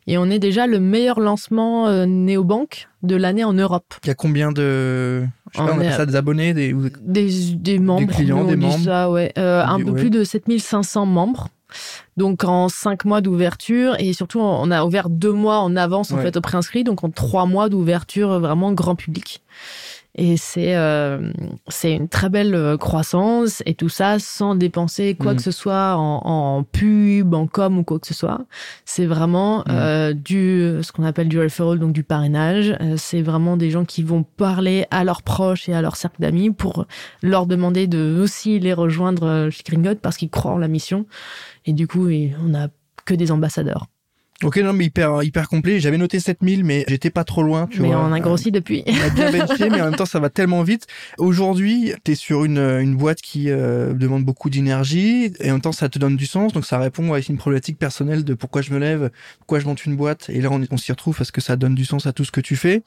et on est déjà le meilleur lancement euh, néobanque de l'année en Europe. Il y a combien de je sais pas, on appelle ça des abonnés, des des, des membres, des clients, des membres, ça, ouais, euh, un peu plus de 7500 membres. Donc en cinq mois d'ouverture et surtout on a ouvert deux mois en avance en fait au préinscrit, donc en trois mois d'ouverture vraiment grand public. Et c'est euh, c'est une très belle euh, croissance et tout ça sans dépenser quoi mm. que ce soit en, en, pub, en com ou quoi que ce soit. C'est vraiment mm. euh, du ce qu'on appelle du referral, donc du parrainage. Euh, c'est vraiment des gens qui vont parler à leurs proches et à leur cercle d'amis pour leur demander de aussi les rejoindre chez Gringot parce qu'ils croient en la mission. Et du coup, on a que des ambassadeurs. Ok, non, mais hyper, hyper complet. J'avais noté 7000, mais j'étais pas trop loin, tu mais vois. on a grossi depuis. On a bien benché, mais en même temps, ça va tellement vite. Aujourd'hui, t'es sur une, une boîte qui euh, demande beaucoup d'énergie, et en même temps, ça te donne du sens, donc ça répond à une problématique personnelle de pourquoi je me lève, pourquoi je monte une boîte, et là, on, on s'y retrouve parce que ça donne du sens à tout ce que tu fais.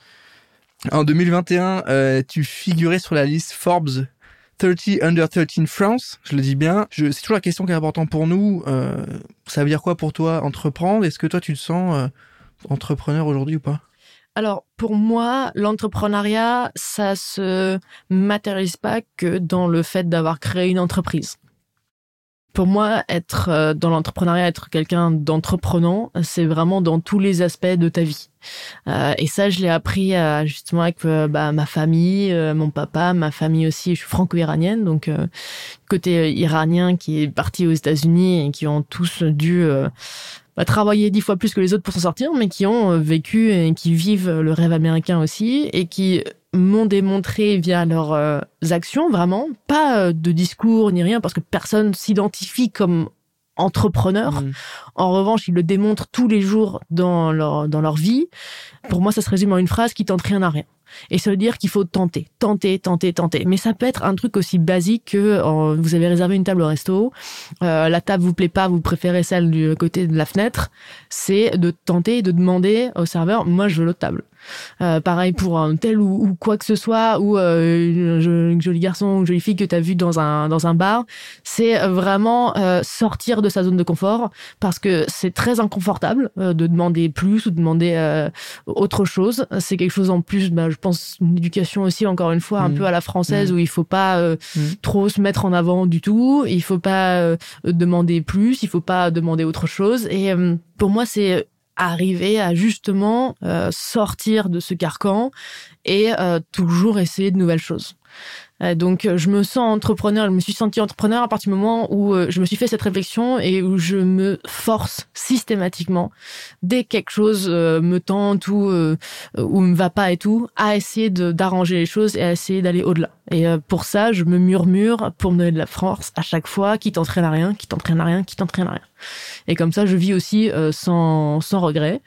En 2021, euh, tu figurais sur la liste Forbes 30 Under 13 France, je le dis bien. Je, c'est toujours la question qui est importante pour nous. Euh, ça veut dire quoi pour toi entreprendre? Est-ce que toi tu te sens euh, entrepreneur aujourd'hui ou pas? Alors, pour moi, l'entrepreneuriat, ça se matérialise pas que dans le fait d'avoir créé une entreprise. Pour moi, être euh, dans l'entrepreneuriat, être quelqu'un d'entreprenant, c'est vraiment dans tous les aspects de ta vie. Euh, et ça, je l'ai appris euh, justement avec euh, bah, ma famille, euh, mon papa, ma famille aussi. Je suis franco-iranienne, donc côté iranien qui est parti aux États-Unis et qui ont tous dû bah, travailler dix fois plus que les autres pour s'en sortir, mais qui ont vécu et qui vivent le rêve américain aussi et qui m'ont démontré via leurs euh, actions, vraiment, pas euh, de discours ni rien, parce que personne s'identifie comme entrepreneur. Mm. En revanche, ils le démontrent tous les jours dans leur, dans leur vie. Pour moi, ça se résume en une phrase qui tente rien à rien. Et veut dire qu'il faut tenter, tenter, tenter, tenter. Mais ça peut être un truc aussi basique que euh, vous avez réservé une table au resto, euh, la table vous plaît pas, vous préférez celle du côté de la fenêtre. C'est de tenter et de demander au serveur, moi je veux l'autre table. Euh, pareil pour un tel ou, ou quoi que ce soit, ou euh, une, une jolie garçon ou une jolie fille que tu as vu dans un, dans un bar, c'est vraiment euh, sortir de sa zone de confort parce que c'est très inconfortable euh, de demander plus ou de demander euh, autre chose. C'est quelque chose en plus, bah, je pense, une éducation aussi, encore une fois, un Mhm. peu à la française Mhm. où il faut pas euh, Mhm. trop se mettre en avant du tout, il faut pas euh, demander plus, il faut pas demander autre chose. Et euh, pour moi, c'est arriver à justement euh, sortir de ce carcan et euh, toujours essayer de nouvelles choses. Euh, donc euh, je me sens entrepreneur, je me suis senti entrepreneur à partir du moment où euh, je me suis fait cette réflexion et où je me force systématiquement dès que quelque chose me tente ou ou me va pas et tout à essayer d'arranger les choses et à essayer d'aller au-delà. Et pour ça, je me murmure pour me donner de la force à chaque fois qui t'entraîne à rien, qui t'entraîne à rien, qui t'entraîne à rien. Et comme ça, je vis aussi sans sans regret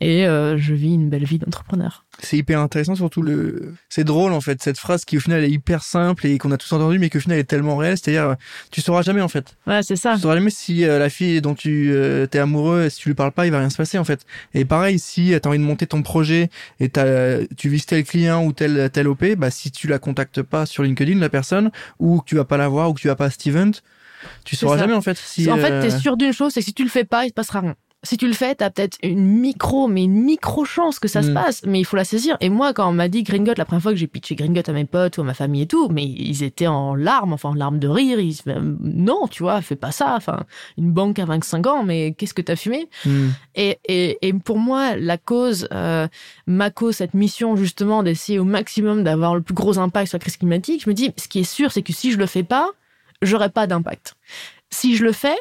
et je vis une belle vie d'entrepreneur. C'est hyper intéressant, surtout le. C'est drôle en fait cette phrase qui au final est hyper simple et qu'on a tous entendu, mais qui au final est tellement réelle. C'est-à-dire, euh, tu sauras jamais en fait. Ouais, c'est ça. Tu sauras jamais si euh, la fille dont tu euh, t'es amoureux, si tu lui parles pas, il va rien se passer en fait. Et pareil, si t'as envie de monter ton projet et t'as, tu vises tel client ou tel tel OP, bah si tu la contactes pas sur LinkedIn la personne ou que tu vas pas la voir ou que tu vas pas à cet event, tu sauras ça. jamais en fait si. en fait, euh, t'es sûr d'une chose, c'est que si tu le fais pas, il se passera rien. Si tu le fais, t'as peut-être une micro, mais une micro chance que ça se Mm. passe, mais il faut la saisir. Et moi, quand on m'a dit Gringot, la première fois que j'ai pitché Gringot à mes potes ou à ma famille et tout, mais ils étaient en larmes, enfin en larmes de rire. Ils, euh, non, tu vois, fais pas ça. Enfin, une banque à 25 ans, mais qu'est-ce que t'as fumé? Hmm. et, et, et pour moi, la cause, euh, ma cause, cette mission justement d'essayer au maximum d'avoir le plus gros impact sur la crise climatique, je me dis, ce qui est sûr, c'est que si je le fais pas, j'aurai pas d'impact. Si je le fais,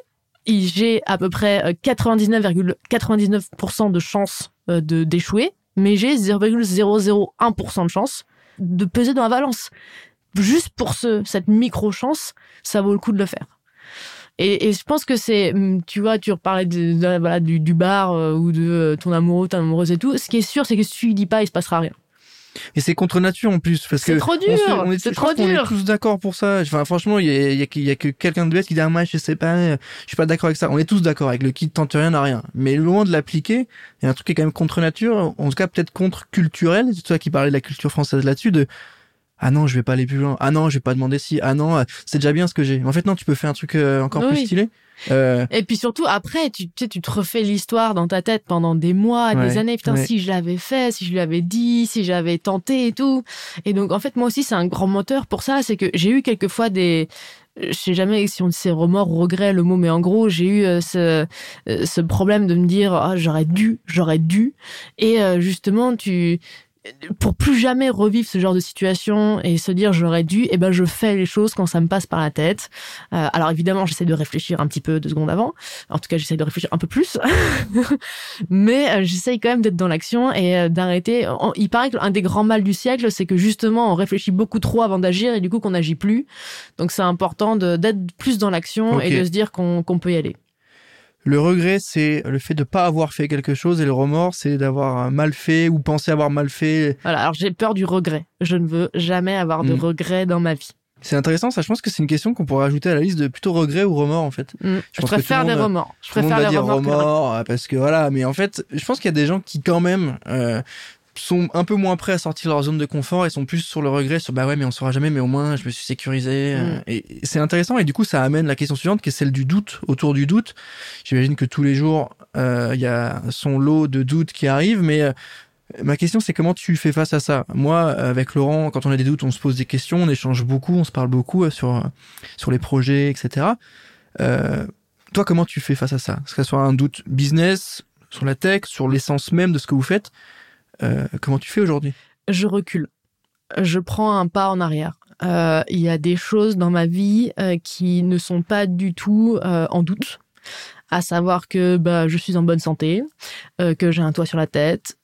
il- j'ai à peu près euh, 99,99% de chances euh, de d'échouer, mais j'ai 0,001% de chance de peser dans la balance. Juste pour ce, cette micro chance, ça vaut le coup de le faire. Et, et je pense que c'est, hum, tu vois, tu reparlais de, du, du bar euh, ou de euh, ton amoureux, ton amoureuse et tout. Ce qui est sûr, c'est que si tu dis pas, il se passera rien. Et c'est contre nature en plus parce C'est que trop on se- dur, on est, c'est je trop pense qu'on est dur. tous d'accord pour ça. Enfin, franchement, il y a, il y a que- il y a que quelqu'un de bête qui dit ah moi je sais pas, je suis pas d'accord avec ça. On est tous d'accord avec le qui tente rien n'a rien. Mais loin de l'appliquer, il y a un truc qui est quand même contre nature, en tout cas peut-être contre culturel. C'est toi qui parlais de la culture française là-dessus de ah non je vais pas aller plus loin. Ah non je vais pas demander si. Ah non euh, c'est déjà bien ce que j'ai. En fait non tu peux faire un truc euh, encore plus stylé. Euh, Et puis surtout, après, tu, tu sais, tu te refais l'histoire dans ta tête pendant des mois, des années. Putain, ouais. si je l'avais fait, si je lui avais dit, si j'avais tenté et tout. Et donc, en fait, moi aussi, c'est un grand moteur pour ça. C'est que j'ai eu quelquefois des... Je sais jamais si on dit remords ou regrets le mot, mais en gros, j'ai eu euh, ce, euh, ce problème de me dire, ah, j'aurais dû, j'aurais dû. Et euh, justement, tu pour plus jamais revivre ce genre de situation et se dire j'aurais dû, eh ben je fais les choses quand ça me passe par la tête. Euh, alors évidemment, j'essaie de réfléchir un petit peu deux secondes avant. En tout cas, j'essaie de réfléchir un peu plus. Mais euh, j'essaye quand même d'être dans l'action et euh, d'arrêter. Il paraît qu'un des grands mal du siècle, c'est que justement, on réfléchit beaucoup trop avant d'agir et du coup qu'on n'agit plus. Donc c'est important d'être plus dans l'action et de se dire qu'on qu'on peut y aller. Le regret c'est le fait de pas avoir fait quelque chose et le remords c'est d'avoir mal fait ou penser avoir mal fait. Voilà. Alors j'ai peur du regret. Je ne veux jamais avoir de Mm. regret dans ma vie. C'est intéressant ça. Je pense que c'est une question qu'on pourrait ajouter à la liste de plutôt regret ou remords en fait. Mm. Je, préfère tout les monde- remords. Je Tout le monde préfère va les dire remords. regrets. remords euh, parce que voilà mais en fait je pense qu'il y a des gens qui quand même euh, sont un peu moins prêts à sortir de leur zone de confort et sont plus sur le regret sur bah ouais mais on saura jamais mais au moins je me suis sécurisé Mm. et c'est intéressant et du coup ça amène la question suivante qui est celle du doute autour du doute. J'imagine que tous les jours euh, il y a son lot de doutes qui arrivent mais euh, ma question c'est comment tu fais face à ça? Moi avec Laurent quand on a des doutes on se pose des questions on échange beaucoup on se parle beaucoup euh, sur sur les projets etc euh, toi comment tu fais face à ça? Que ce soit un doute business sur la tech sur l'essence même de ce que vous faites euh, comment tu fais aujourd'hui? Je recule. Je prends un pas en arrière. Euh, Il y a des choses dans ma vie euh, qui ne sont pas du tout en doute. À savoir que bah, je suis en bonne santé, que j'ai un toit sur la tête,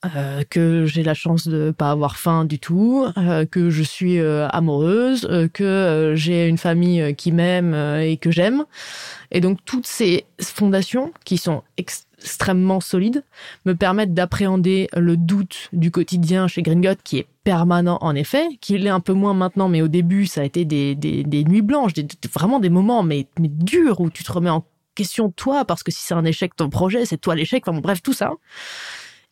que j'ai la chance de pas avoir faim du tout, que je suis amoureuse, que j'ai une famille qui m'aime et que j'aime. Et donc toutes ces fondations qui sont ex- extrêmement solides me permettent d'appréhender le doute du quotidien chez Gringot qui est permanent en effet, qu'il est un peu moins maintenant, mais au début ça a été des, des, nuits blanches, des, vraiment des moments mais, mais durs où tu te remets en question toi parce que si c'est un échec ton projet, c'est toi l'échec, enfin bref tout ça.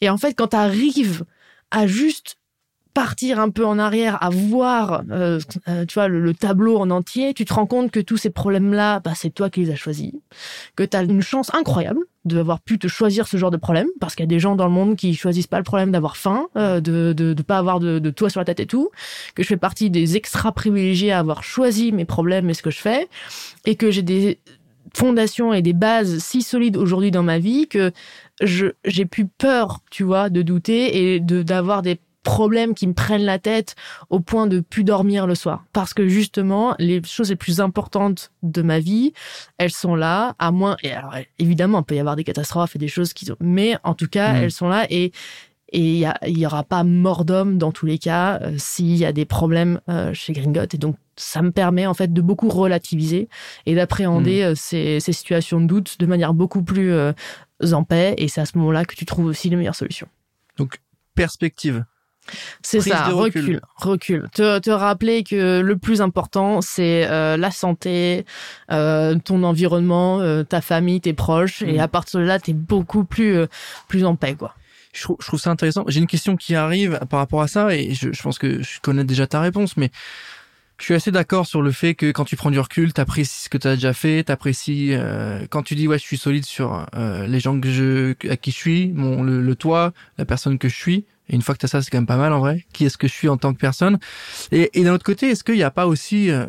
Et en fait quand tu arrives à juste partir un peu en arrière, à voir, euh, euh, tu vois, le, le tableau en entier, tu te rends compte que tous ces problèmes-là, bah, c'est toi qui les as choisis, que tu as une chance incroyable d'avoir pu te choisir ce genre de problème, parce qu'il y a des gens dans le monde qui choisissent pas le problème d'avoir faim, euh, de, de de pas avoir de, de toit sur la tête et tout, que je fais partie des extra privilégiés à avoir choisi mes problèmes et ce que je fais, et que j'ai des fondations et des bases si solides aujourd'hui dans ma vie que je j'ai plus peur, tu vois, de douter et de d'avoir des problèmes qui me prennent la tête au point de plus dormir le soir. Parce que justement, les choses les plus importantes de ma vie, elles sont là, à moins, et alors évidemment, il peut y avoir des catastrophes et des choses qui sont, mais en tout cas, Mm. elles sont là et et il y, a- il y aura pas mort d'homme dans tous les cas euh, s'il y a des problèmes euh, chez Gringot. Et donc, ça me permet en fait de beaucoup relativiser et d'appréhender euh, ces, ces situations de doute de manière beaucoup plus euh, en paix. Et c'est à ce moment-là que tu trouves aussi les meilleures solutions. Perspective. C'est ça, de recul. recul. Te, te rappeler que le plus important, c'est euh, la santé, euh, ton environnement, euh, ta famille, tes proches, et Mm. à partir de là, t'es beaucoup plus plus en paix, quoi. Je trouve, je trouve ça intéressant. J'ai une question qui arrive par rapport à ça et je, je pense que je connais déjà ta réponse, mais je suis assez d'accord sur le fait que quand tu prends du recul, t'apprécies ce que t'as déjà fait, t'apprécies euh, quand tu dis ouais je suis solide sur euh, les gens que je à qui je suis, mon le, le toi, la personne que je suis. Et une fois que t'as ça, c'est quand même pas mal en vrai. Qui est-ce que je suis en tant que personne? Et, et d'un autre côté, est-ce qu'il n'y a pas aussi euh,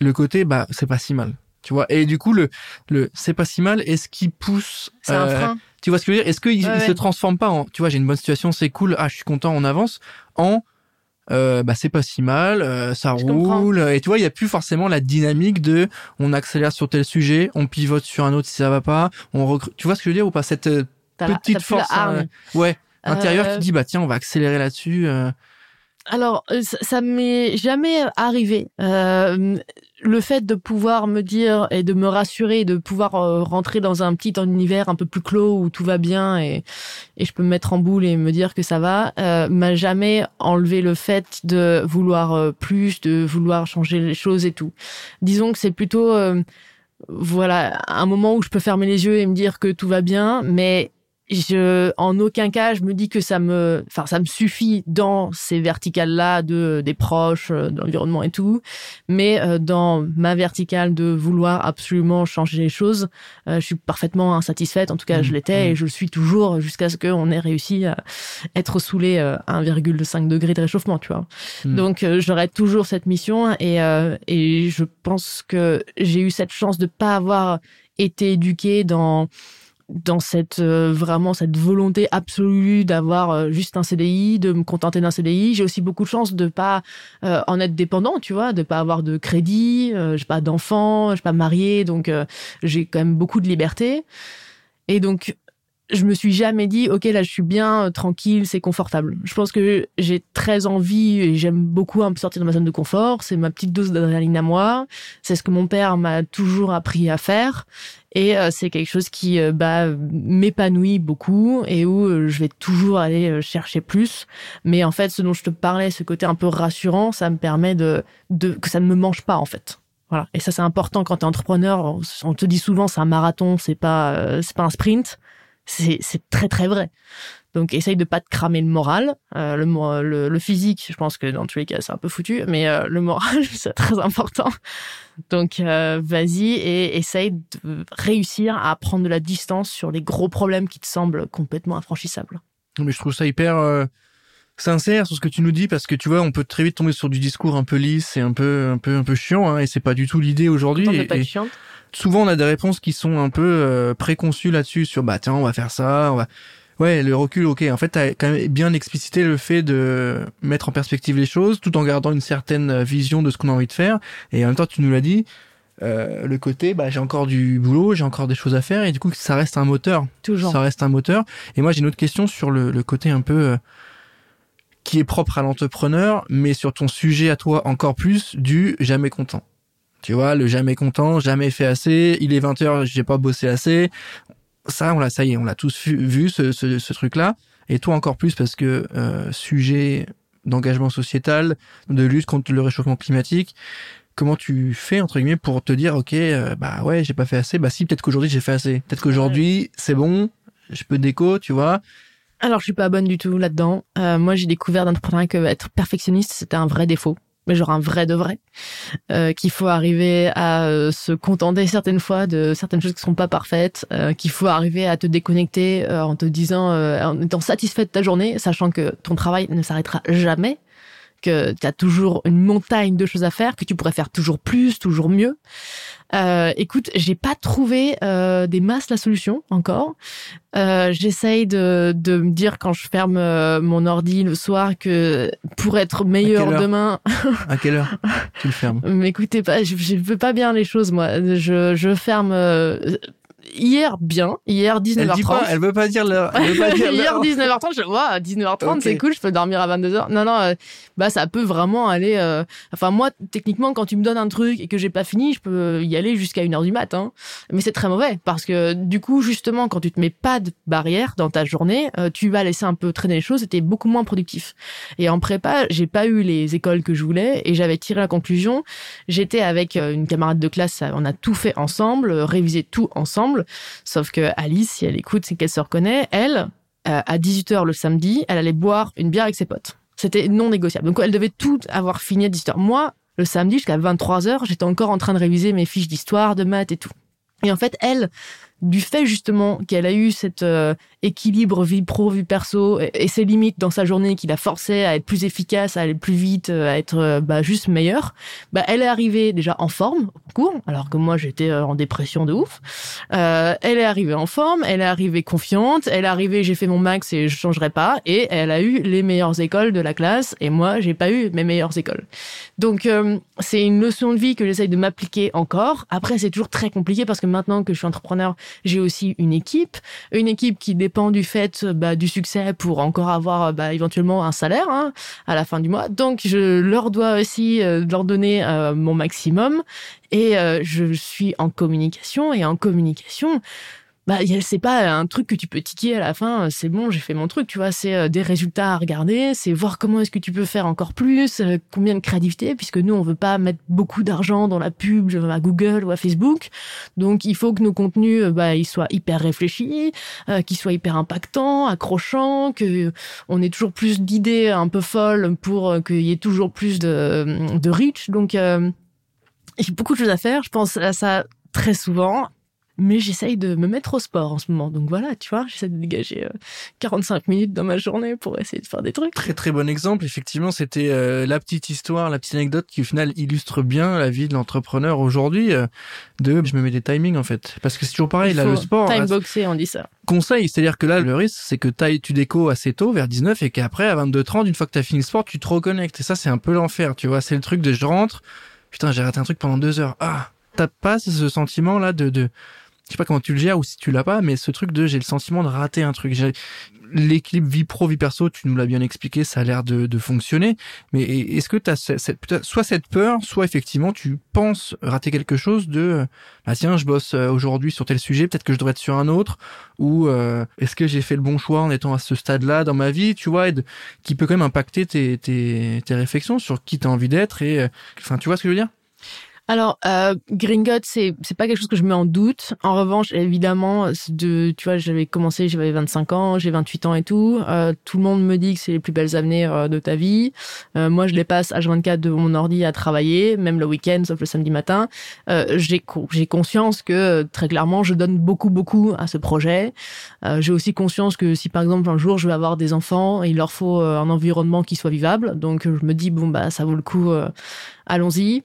le côté bah c'est pas si mal, tu vois? Et du coup le le c'est pas si mal. Est-ce qui pousse C'est un euh, frein. tu vois ce que je veux dire? Est-ce qu'il Ouais, se transforme pas en, tu vois, j'ai une bonne situation, c'est cool, ah, je suis content, on avance, en, euh, bah, c'est pas si mal, euh, ça Je comprends. roule, et tu vois, il y a plus forcément la dynamique de, on accélère sur tel sujet, on pivote sur un autre si ça va pas, on recrute, tu vois ce que je veux dire ou pas? Cette euh, la- petite la force, euh, ouais, intérieure Euh, qui dit, bah, tiens, on va accélérer là-dessus, euh, Alors, euh, ça, ça m'est jamais arrivé. Euh, le fait de pouvoir me dire et de me rassurer, de pouvoir rentrer dans un petit univers un peu plus clos où tout va bien et, et je peux me mettre en boule et me dire que ça va, euh, m'a jamais enlevé le fait de vouloir plus, de vouloir changer les choses et tout. Disons que c'est plutôt, euh, voilà, un moment où je peux fermer les yeux et me dire que tout va bien, mais je, en aucun cas, je me dis que ça me, enfin, ça me suffit dans ces verticales-là de des proches, euh, de l'environnement et tout, mais euh, dans ma verticale de vouloir absolument changer les choses, euh, je suis parfaitement insatisfaite. En tout cas, je Mhm. l'étais et je le suis toujours jusqu'à ce qu'on ait réussi à être les euh, 1,5 degrés de réchauffement, tu vois. Mhm. Donc, euh, j'aurai toujours cette mission et euh, et je pense que j'ai eu cette chance de pas avoir été éduquée dans dans cette euh, vraiment cette volonté absolue d'avoir euh, juste un CDI, de me contenter d'un CDI. J'ai aussi beaucoup de chance de pas euh, en être dépendant, tu vois, de pas avoir de crédit, euh, j'ai pas d'enfants, je pas mariée, donc euh, j'ai quand même beaucoup de liberté. Et donc je me suis jamais dit ok là je suis bien euh, tranquille c'est confortable. Je pense que j'ai très envie et j'aime beaucoup un peu sortir de ma zone de confort. C'est ma petite dose d'adrénaline à moi. C'est ce que mon père m'a toujours appris à faire. Et euh, c'est quelque chose qui euh, bah, m'épanouit beaucoup et où je vais toujours aller chercher plus. Mais en fait ce dont je te parlais ce côté un peu rassurant ça me permet de, de que ça ne me mange pas en fait. Voilà. Et ça c'est important quand tu es entrepreneur. On, te dit souvent c'est un marathon c'est pas c'est pas un sprint c'est très très vrai Donc, essaye de pas te cramer le moral. Euh, le, le, physique, je pense que dans tous les cas, c'est un peu foutu, mais euh, le moral, c'est très important. Donc, euh, vas-y et essaye de réussir à prendre de la distance sur les gros problèmes qui te semblent complètement infranchissables. Mais je trouve ça hyper sincère sur ce que tu nous dis parce que tu vois, on peut très vite tomber sur du discours un peu lisse et un peu, un peu, un peu chiant, hein, et c'est pas du tout l'idée aujourd'hui. Souvent, on a des réponses qui sont un peu euh, préconçues là-dessus sur bah tiens, on va faire ça, on va Ouais, le recul, ok. En fait, t'as quand même bien explicité le fait de mettre en perspective les choses, tout en gardant une certaine vision de ce qu'on a envie de faire. Et en même temps, tu nous l'as dit, euh, le côté, bah, j'ai encore du boulot, j'ai encore des choses à faire, et du coup, ça reste un moteur. Toujours. Ça reste un moteur. Et moi, j'ai une autre question sur le, le côté un peu euh, qui est propre à l'entrepreneur, mais sur ton sujet à toi encore plus du jamais content. Tu vois, le jamais content, jamais fait assez, il est 20 heures, j'ai pas bossé assez ça, on l'a, ça y est, on l'a tous vu, ce, ce, ce truc-là. Et toi encore plus parce que euh, sujet d'engagement sociétal, de lutte contre le réchauffement climatique. Comment tu fais entre guillemets pour te dire ok euh, bah ouais j'ai pas fait assez bah si peut-être qu'aujourd'hui j'ai fait assez peut-être qu'aujourd'hui c'est bon je peux déco tu vois alors je suis pas bonne du tout là-dedans. Euh, moi j'ai découvert d'entrepreneuriat que être perfectionniste c'était un vrai défaut. Mais genre un vrai de vrai, euh, qu'il faut arriver à euh, se contenter certaines fois de certaines choses qui sont pas parfaites, euh, qu'il faut arriver à te déconnecter euh, en te disant, en étant satisfait de ta journée, sachant que ton travail ne s'arrêtera jamais, que tu as toujours une montagne de choses à faire, que tu pourrais faire toujours plus, toujours mieux. Euh, écoute, j'ai pas trouvé euh, des masses la solution encore. Euh, J'essaye de, de me dire quand je ferme euh, mon ordi le soir que pour être meilleur demain. à quelle heure tu le fermes? Mais écoutez pas, je, je veux pas bien les choses moi. Je, je ferme euh, hier bien, hier 19h30. Elle, veut pas dire l'heure. hier 19h30, je vois 19h30 c'est cool, je peux dormir à 22h. Non non, euh, bah ça peut vraiment aller euh, enfin moi techniquement quand tu me donnes un truc et que j'ai pas fini, je peux y aller jusqu'à 1h du matin. Hein. Mais c'est très mauvais parce que du coup justement quand tu te mets pas de barrière dans ta journée, euh, tu vas laisser un peu traîner les choses et t'es beaucoup moins productif. Et en prépa, j'ai pas eu les écoles que je voulais et j'avais tiré la conclusion, j'étais avec une camarade de classe, on a tout fait ensemble, révisé tout ensemble Sauf que Alice, si elle écoute, c'est qu'elle se reconnaît. Elle, euh, à 18h le samedi, elle allait boire une bière avec ses potes. C'était non négociable. Donc elle devait tout avoir fini à 18h. Moi, le samedi jusqu'à 23h, j'étais encore en train de réviser mes fiches d'histoire, de maths et tout. Et en fait, elle, du fait justement qu'elle a eu cet euh, équilibre vie pro vie perso et, ses limites dans sa journée qui la forçait à être plus efficace, à aller plus vite, euh, à être euh, bah, juste meilleure, bah elle est arrivée déjà en forme au cours, alors que moi j'étais en dépression de ouf. elle est arrivée en forme, elle est arrivée confiante, elle est arrivée j'ai fait mon max et je changerai pas et elle a eu les meilleures écoles de la classe et moi j'ai pas eu mes meilleures écoles. Donc c'est une notion de vie que j'essaye de m'appliquer encore. Après c'est toujours très compliqué parce que maintenant que je suis entrepreneur j'ai aussi une équipe, une équipe qui dépend du fait bah, du succès pour encore avoir bah, éventuellement un salaire hein, à la fin du mois. Donc je leur dois aussi euh, leur donner euh, mon maximum et euh, je suis en communication et en communication bah c'est pas un truc que tu peux tiquer à la fin euh, c'est bon j'ai fait mon truc tu vois c'est euh, des résultats à regarder c'est voir comment est-ce que tu peux faire encore plus euh, combien de créativité puisque nous on veut pas mettre beaucoup d'argent dans la pub à Google ou à Facebook. Donc il faut que nos contenus bah ils soient hyper réfléchis qu'ils soient hyper impactants accrochants que on ait toujours plus d'idées un peu folles pour qu'il y ait toujours plus de de reach. Donc j'ai beaucoup de choses à faire je pense à ça très souvent mais j'essaye de me mettre au sport en ce moment. Donc voilà, tu vois, j'essaie de dégager 45 euh, minutes dans ma journée pour essayer de faire des trucs. Très très bon exemple. Effectivement, c'était euh, la petite histoire, la petite anecdote qui au final illustre bien la vie de l'entrepreneur aujourd'hui. Euh, de, je me mets des timings en fait, parce que c'est toujours pareil. là, le sport. Timeboxer, on dit ça. Conseil, c'est-à-dire que là, le risque, c'est que tu déco assez tôt, vers 19, et qu'après, à 22-30, une fois que tu as fini le sport, tu te reconnectes. Et ça, c'est un peu l'enfer, tu vois. C'est le truc de je rentre, putain, j'ai raté un truc pendant deux heures. Ah, t'as pas ce sentiment là de, de je sais pas comment tu le gères ou si tu l'as pas, mais ce truc de j'ai le sentiment de rater un truc. L'équilibre vie pro vie perso, tu nous l'as bien expliqué, ça a l'air de, de, fonctionner. Mais est-ce que tu as cette, soit cette peur, soit effectivement tu penses rater quelque chose de bah tiens je bosse euh, aujourd'hui sur tel sujet, peut-être que je devrais être sur un autre, ou euh, est-ce que j'ai fait le bon choix en étant à ce stade-là dans ma vie, tu vois, et qui peut quand même impacter tes, tes, tes réflexions sur qui t'as envie d'être et euh, enfin tu vois ce que je veux dire? Alors, euh, Gringot, c'est c'est pas quelque chose que je mets en doute. En revanche, évidemment, de tu vois, j'avais commencé, j'avais 25 ans, j'ai 28 ans et tout. Euh, tout le monde me dit que c'est les plus belles années euh, de ta vie. Euh, moi, je les passe H24 devant mon ordi à travailler, même le week-end, sauf le samedi matin. Euh, j'ai j'ai conscience que très clairement, je donne beaucoup beaucoup à ce projet. Euh, j'ai aussi conscience que si par exemple un jour je vais avoir des enfants, il leur faut un environnement qui soit vivable. Donc, je me dis bon bah ça vaut le coup, allons-y.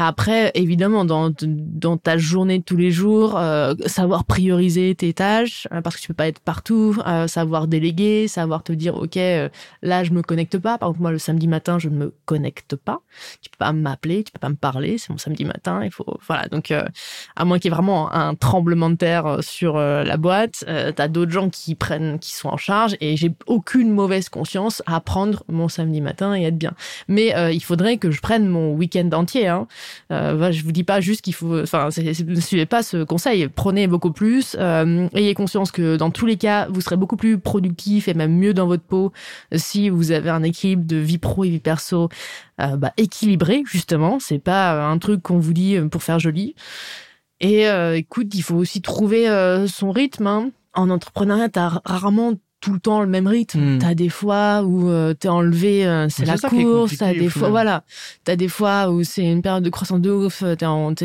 Après, évidemment, dans, dans ta journée de tous les jours, euh, savoir prioriser tes tâches, euh, parce que tu peux pas être partout, euh, savoir déléguer, savoir te dire, OK, là, je me connecte pas. Par exemple, moi, le samedi matin, je ne me connecte pas. Tu peux pas m'appeler, tu peux pas me parler, c'est mon samedi matin, il faut... Voilà, donc, à moins qu'il y ait vraiment un tremblement de terre sur la boîte, tu as d'autres gens qui prennent, qui sont en charge, et j'ai aucune mauvaise conscience à prendre mon samedi matin et être bien. Mais il faudrait que je prenne mon week-end entier, hein. Euh, je vous dis pas juste qu'il faut, enfin, ne suivez pas ce conseil. Prenez beaucoup plus. Euh, ayez conscience que dans tous les cas, vous serez beaucoup plus productif et même mieux dans votre peau si vous avez un équilibre de vie pro et vie perso euh, bah, équilibré. Justement, c'est pas un truc qu'on vous dit pour faire joli. Et écoute, il faut aussi trouver son rythme. Hein. En entrepreneuriat, t'as rarement tout le temps le même rythme. Hmm. T'as des fois où euh, t'es enlevé, euh, c'est la course. T'as des fois, voilà, t'as des fois où c'est une période de croissance de ouf,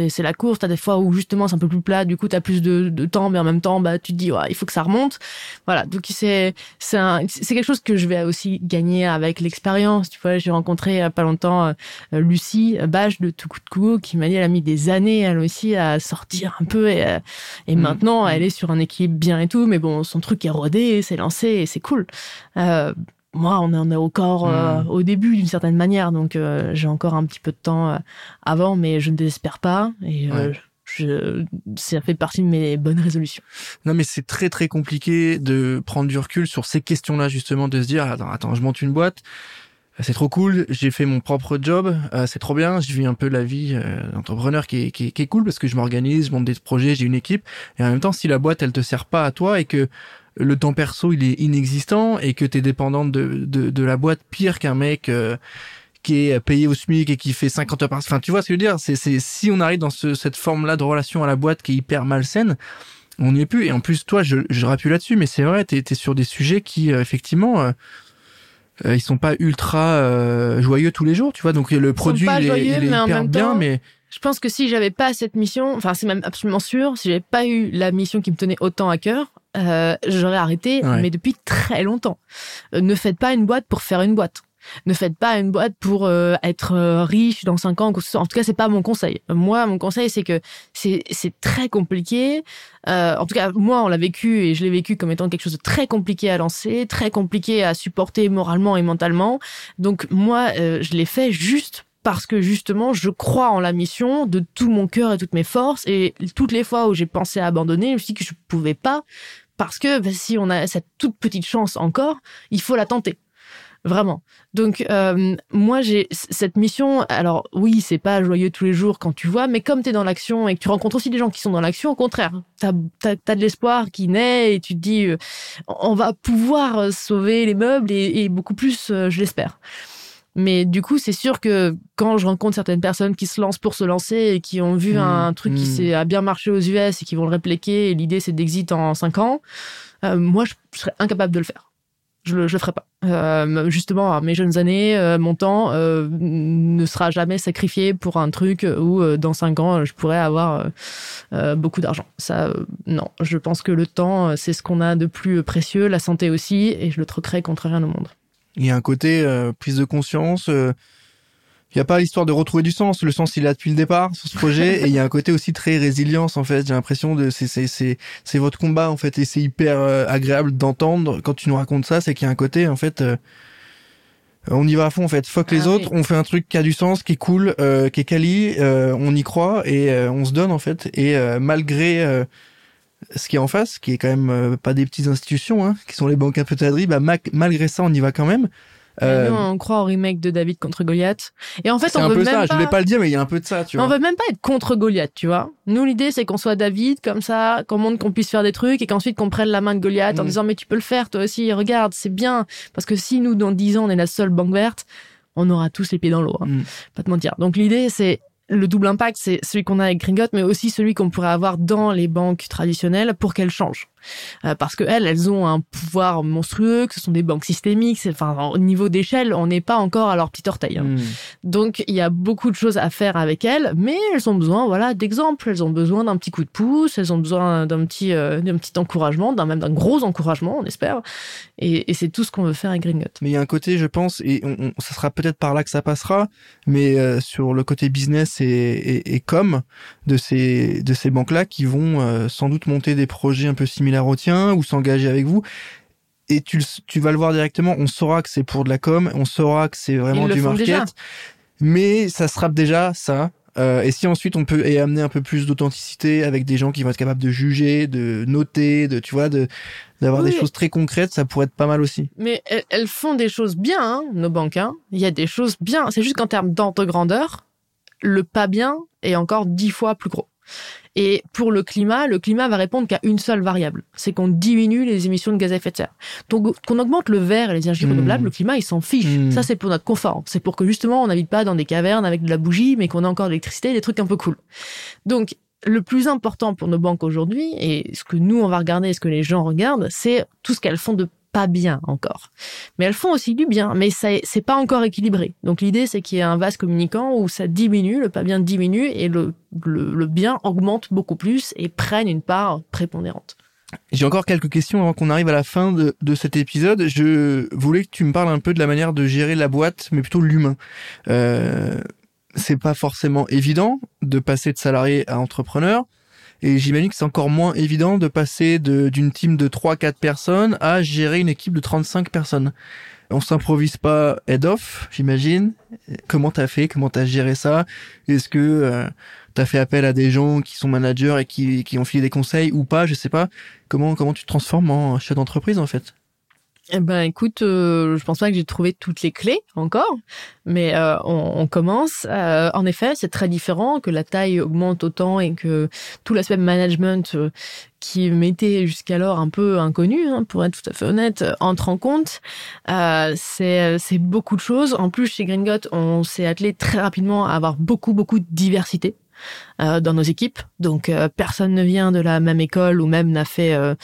c'est la course. T'as des fois où justement c'est un peu plus plat, du coup t'as plus de, de, temps, mais en même temps, bah tu te dis, ouais, il faut que ça remonte. Voilà, donc c'est c'est c'est quelque chose que je vais aussi gagner avec l'expérience. Tu vois, j'ai rencontré il y a pas longtemps euh, Lucie Bâche de Tout coup de coup qui m'a dit, elle a mis des années elle aussi à sortir un peu et, et hmm. maintenant elle est sur un équilibre bien et tout, mais bon, son truc est rodé, c'est lancé et c'est cool. Euh, moi, on en est encore euh, hmm. au début d'une certaine manière, donc euh, j'ai encore un petit peu de temps avant, mais je ne désespère pas et je, ça fait partie de mes bonnes résolutions. Non, mais c'est très très compliqué de prendre du recul sur ces questions-là justement, de se dire attends, attends, je monte une boîte, c'est trop cool, j'ai fait mon propre job, c'est trop bien, je vis un peu la vie d'entrepreneur qui est, qui, qui est cool parce que je m'organise, je monte des projets, j'ai une équipe, et en même temps, si la boîte elle te sert pas à toi et que le temps perso il est inexistant et que tu es dépendante de, de, de, la boîte pire qu'un mec euh, qui est payé au SMIC et qui fait 50 heures par enfin tu vois ce que je veux dire? C'est c'est si on arrive dans ce, cette forme là de relation à la boîte qui est hyper malsaine on n'y est plus. Et en plus toi je je rappuie là-dessus mais c'est vrai tu es, sur des sujets qui euh, effectivement euh, ils sont pas ultra joyeux tous les jours tu vois? Donc le produit il, est, il est hyper bien mais je pense que si j'avais pas cette mission, enfin c'est même absolument sûr, si j'avais pas eu la mission qui me tenait autant à cœur, euh, j'aurais arrêté, mais depuis très longtemps. Euh, ne faites pas une boîte pour faire une boîte. Ne faites pas une boîte pour euh, être riche dans cinq ans. En tout cas, c'est pas mon conseil. Moi, mon conseil, c'est que c'est très compliqué. en tout cas, moi, on l'a vécu et je l'ai vécu comme étant quelque chose de très compliqué à lancer, très compliqué à supporter moralement et mentalement. Donc moi, je l'ai fait juste parce que justement, je crois en la mission de tout mon cœur et toutes mes forces. Et toutes les fois où j'ai pensé à abandonner, je me suis dit que je pouvais pas parce que bah, si on a cette toute petite chance encore, il faut la tenter. Vraiment. Donc euh, moi j'ai cette mission. Alors oui, c'est pas joyeux tous les jours quand tu vois, mais comme tu es dans l'action et que tu rencontres aussi des gens qui sont dans l'action, au contraire, tu as, de l'espoir qui naît et tu te dis euh, on va pouvoir sauver les meubles et, beaucoup plus, euh, je l'espère. Mais du coup, c'est sûr que quand je rencontre certaines personnes qui se lancent pour se lancer et qui ont vu mmh, un truc qui mmh. s'est a bien marché aux US et qui vont le répliquer, et l'idée c'est d'exit en 5 ans, euh, moi je, serais incapable de le faire. Je le, je le ferai pas. Euh, justement, à mes jeunes années, euh, mon temps ne sera jamais sacrifié pour un truc où dans 5 ans je pourrais avoir beaucoup d'argent. Ça, non. Je pense que le temps, c'est ce qu'on a de plus précieux, la santé aussi, et je le troquerai contre rien au monde. Il y a un côté euh, prise de conscience. Euh, il n'y a pas l'histoire de retrouver du sens. Le sens, il est là depuis le départ sur ce projet. et il y a un côté aussi très résilience, en fait. J'ai l'impression de, c'est, c'est, c'est, c'est votre combat, en fait. Et c'est hyper euh, agréable d'entendre quand tu nous racontes ça. C'est qu'il y a un côté, en fait, on y va à fond, en fait. Fuck les ah autres. On fait un truc qui a du sens, qui est cool, qui est quali. on y croit et on se donne, en fait. Et malgré ce qui est en face, qui est quand même euh, pas des petites institutions, hein, qui sont les banques un peu bah, malgré ça, on y va quand même. Euh... Nous, on croit au remake de David contre Goliath. Et en fait, on un veut peu même ça. pas. Je voulais pas le dire, mais il y a un peu de ça, tu vois. On veut même pas être contre Goliath, tu vois. Nous, l'idée, c'est qu'on soit David, comme ça, qu'on montre qu'on puisse faire des trucs et qu'ensuite qu'on prenne la main de Goliath en mm. disant, mais tu peux le faire, toi aussi, regarde, c'est bien. Parce que si nous, dans 10 ans, on est la seule banque verte, on aura tous les pieds dans l'eau. Hein. Mm. Pas te mentir. Donc, l'idée, c'est le double impact, c'est celui qu'on a avec Gringot, mais aussi celui qu'on pourrait avoir dans les banques traditionnelles pour qu'elles changent. Euh, parce que elles, elles ont un pouvoir monstrueux, que ce sont des banques systémiques. Enfin, au niveau d'échelle, on n'est pas encore à leur petite orteil. Hein. Hmm. Donc, il y a beaucoup de choses à faire avec elles, mais elles ont besoin, voilà, d'exemples. Elles ont besoin d'un petit coup de pouce. Elles ont besoin d'un petit, euh, d'un petit encouragement, d'un même d'un gros encouragement, on espère. Et, et c'est tout ce qu'on veut faire avec Gringot. Mais il y a un côté, je pense, et on, ça sera peut-être par là que ça passera, mais euh, sur le côté business et, et, et com de ces de ces banques-là qui vont sans doute monter des projets un peu similaires retient ou s'engager avec vous. Et tu, tu vas le voir directement, on saura que c'est pour de la com, on saura que c'est vraiment du market. Mais ça sera déjà ça. Euh, et si ensuite on peut y amener un peu plus d'authenticité avec des gens qui vont être capables de juger, de noter, de tu vois, de d'avoir des choses très concrètes, ça pourrait être pas mal aussi. Mais elles, font des choses bien, hein, nos banques. Hein. Il y a des choses bien. C'est juste qu'en termes d'ordre grandeur, le pas bien est encore dix fois plus gros. Et pour le climat, le climat va répondre qu'à une seule variable, c'est qu'on diminue les émissions de gaz à effet de serre. Donc qu'on augmente le verre et les énergies renouvelables, mmh. le climat il s'en fiche. Mmh. Ça c'est pour notre confort. C'est pour que justement on n'habite pas dans des cavernes avec de la bougie, mais qu'on a encore de l'électricité, des trucs un peu cool. Donc le plus important pour nos banques aujourd'hui, et ce que nous on va regarder, et ce que les gens regardent, c'est tout ce qu'elles font de pas bien encore. Mais elles font aussi du bien, mais c'est pas encore équilibré. Donc l'idée c'est qu'il y ait un vase communicant où ça diminue, le pas bien diminue et le, le, bien augmente beaucoup plus et prenne une part prépondérante. J'ai encore quelques questions avant qu'on arrive à la fin de, de, cet épisode. Je voulais que tu me parles un peu de la manière de gérer la boîte, mais plutôt l'humain. Euh, c'est pas forcément évident de passer de salarié à entrepreneur. Et j'imagine que c'est encore moins évident de passer d'une team de 3-4 personnes à gérer une équipe de 35 personnes. On s'improvise pas head-off, j'imagine. Comment t'as fait? Comment t'as géré ça? Est-ce que euh, t'as fait appel à des gens qui sont managers et qui, qui ont filé des conseils ou pas? Je sais pas. Comment comment tu te transformes en chef d'entreprise en fait? Eh ben, écoute, euh, je pense pas que j'ai trouvé toutes les clés encore, mais euh, on, on, commence. Euh, en effet, c'est très différent que la taille augmente autant et que tout l'aspect management qui m'était jusqu'alors un peu inconnu, hein, pour être tout à fait honnête, entre en compte. c'est c'est beaucoup de choses. En plus, chez Gringot, on s'est attelé très rapidement à avoir beaucoup beaucoup de diversité. Euh, dans nos équipes. Donc euh, personne ne vient de la même école ou même n'a fait euh,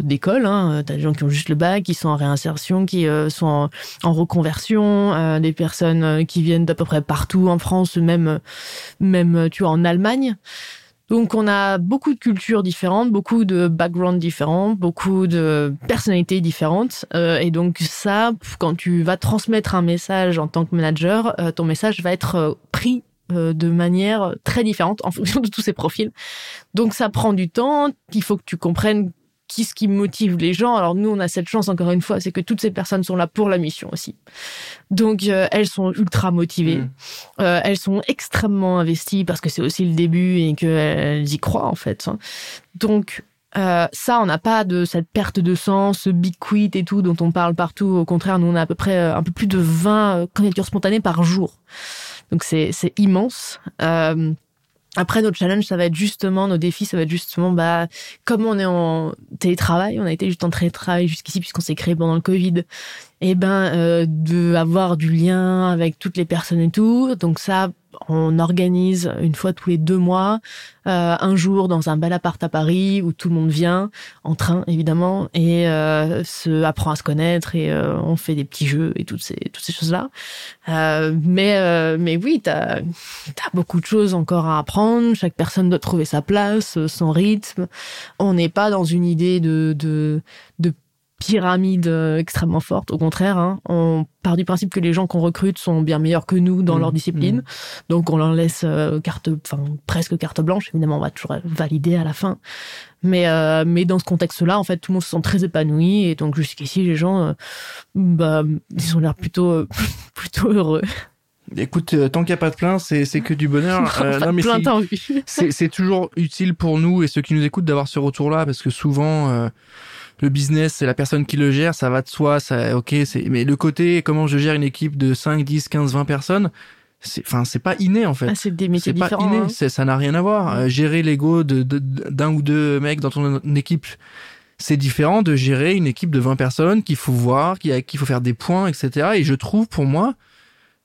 d'école. Hein. T'as des gens qui ont juste le bac, qui sont en réinsertion, qui sont en, reconversion, des personnes qui viennent d'à peu près partout en France, même même tu vois en Allemagne. Donc on a beaucoup de cultures différentes, beaucoup de backgrounds différents, beaucoup de personnalités différentes. et donc ça, quand tu vas transmettre un message en tant que manager, ton message va être pris euh, de manière très différente en fonction de tous ces profils. Donc ça prend du temps, il faut que tu comprennes qui ce qui motive les gens. Alors nous, on a cette chance encore une fois, c'est que toutes ces personnes sont là pour la mission aussi. Donc euh, elles sont ultra motivées, mmh. euh, elles sont extrêmement investies parce que c'est aussi le début et qu'elles y croient en fait. Donc ça, on n'a pas de cette perte de sens, ce big quit et tout dont on parle partout. Au contraire, nous, on a à peu près un peu plus de 20 candidatures spontanées par jour. Donc c'est immense. Euh, après, notre challenge, ça va être justement, nos défis, ça va être justement, bah, comme on est en télétravail, on a été juste en télétravail jusqu'ici puisqu'on s'est créé pendant le Covid, et eh ben, euh, de avoir du lien avec toutes les personnes et tout. Donc ça, on organise une fois tous les deux mois euh, un jour dans un bel appart à Paris où tout le monde vient en train évidemment et euh, se apprend à se connaître et euh, on fait des petits jeux et toutes ces toutes ces choses là. mais mais oui, t'as as beaucoup de choses encore à apprendre. Chaque personne doit trouver sa place, son rythme. On n'est pas dans une idée de de de pyramide euh, extrêmement forte. Au contraire, hein, on part du principe que les gens qu'on recrute sont bien meilleurs que nous dans mmh. leur discipline. Mmh. Donc on leur laisse euh, carte, enfin presque carte blanche. Évidemment, on va toujours valider à la fin. Mais euh, mais dans ce contexte-là, en fait, tout le monde se sent très épanoui et donc jusqu'ici, les gens, bah, ils ont l'air plutôt plutôt heureux. Écoute, tant qu'il n'y a pas de plainte, c'est, c'est que du bonheur. non, mais c'est, c'est, toujours utile pour nous et ceux qui nous écoutent d'avoir ce retour-là parce que souvent, le business, c'est la personne qui le gère, ça va de soi, ça, ok, c'est, mais le côté, comment je gère une équipe de 5, 10, 15, 20 personnes, c'est, enfin, c'est pas inné, en fait. Ah, c'est des métiers pas inné, hein. ça n'a rien à voir. Euh, gérer l'ego de, d'un ou deux mecs dans ton équipe, c'est différent de gérer une équipe de 20 personnes qu'il faut voir, qu'il faut faire des points, etc. Et je trouve, pour moi,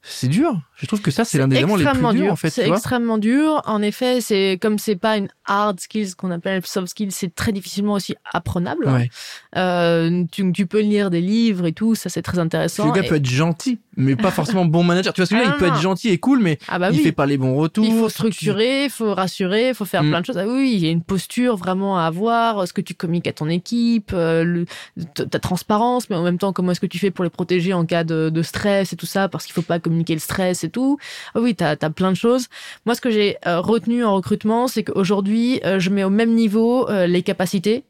c'est dur. Je trouve que ça, c'est l'un des éléments les plus extrêmement durs, dur. en fait. C'est extrêmement dur. En effet, c'est comme c'est pas une hard skills qu'on appelle soft skills, c'est très difficilement aussi apprenable. Ouais. Euh, tu, tu peux lire des livres et tout, ça c'est très intéressant. le gars Et- peut être gentil, mais pas forcément bon manager. Tu vois ce que je veux Ah Il peut non, être gentil et cool, mais ah bah il oui. fait pas les bons retours. Il faut Tu- structurer, il faut rassurer, il faut faire Mm. plein de choses. Ah oui, il y a une posture vraiment à avoir, ce que tu communiques à ton équipe, euh, le- ta transparence, mais en même temps, comment est-ce que tu fais pour les protéger en cas de, de stress et tout ça, parce qu'il faut pas communiquer le stress et tout. Ah oui, tu as, plein de choses. Moi, ce que j'ai euh, retenu en recrutement, c'est qu'aujourd'hui, euh, je mets au même niveau euh, les capacités,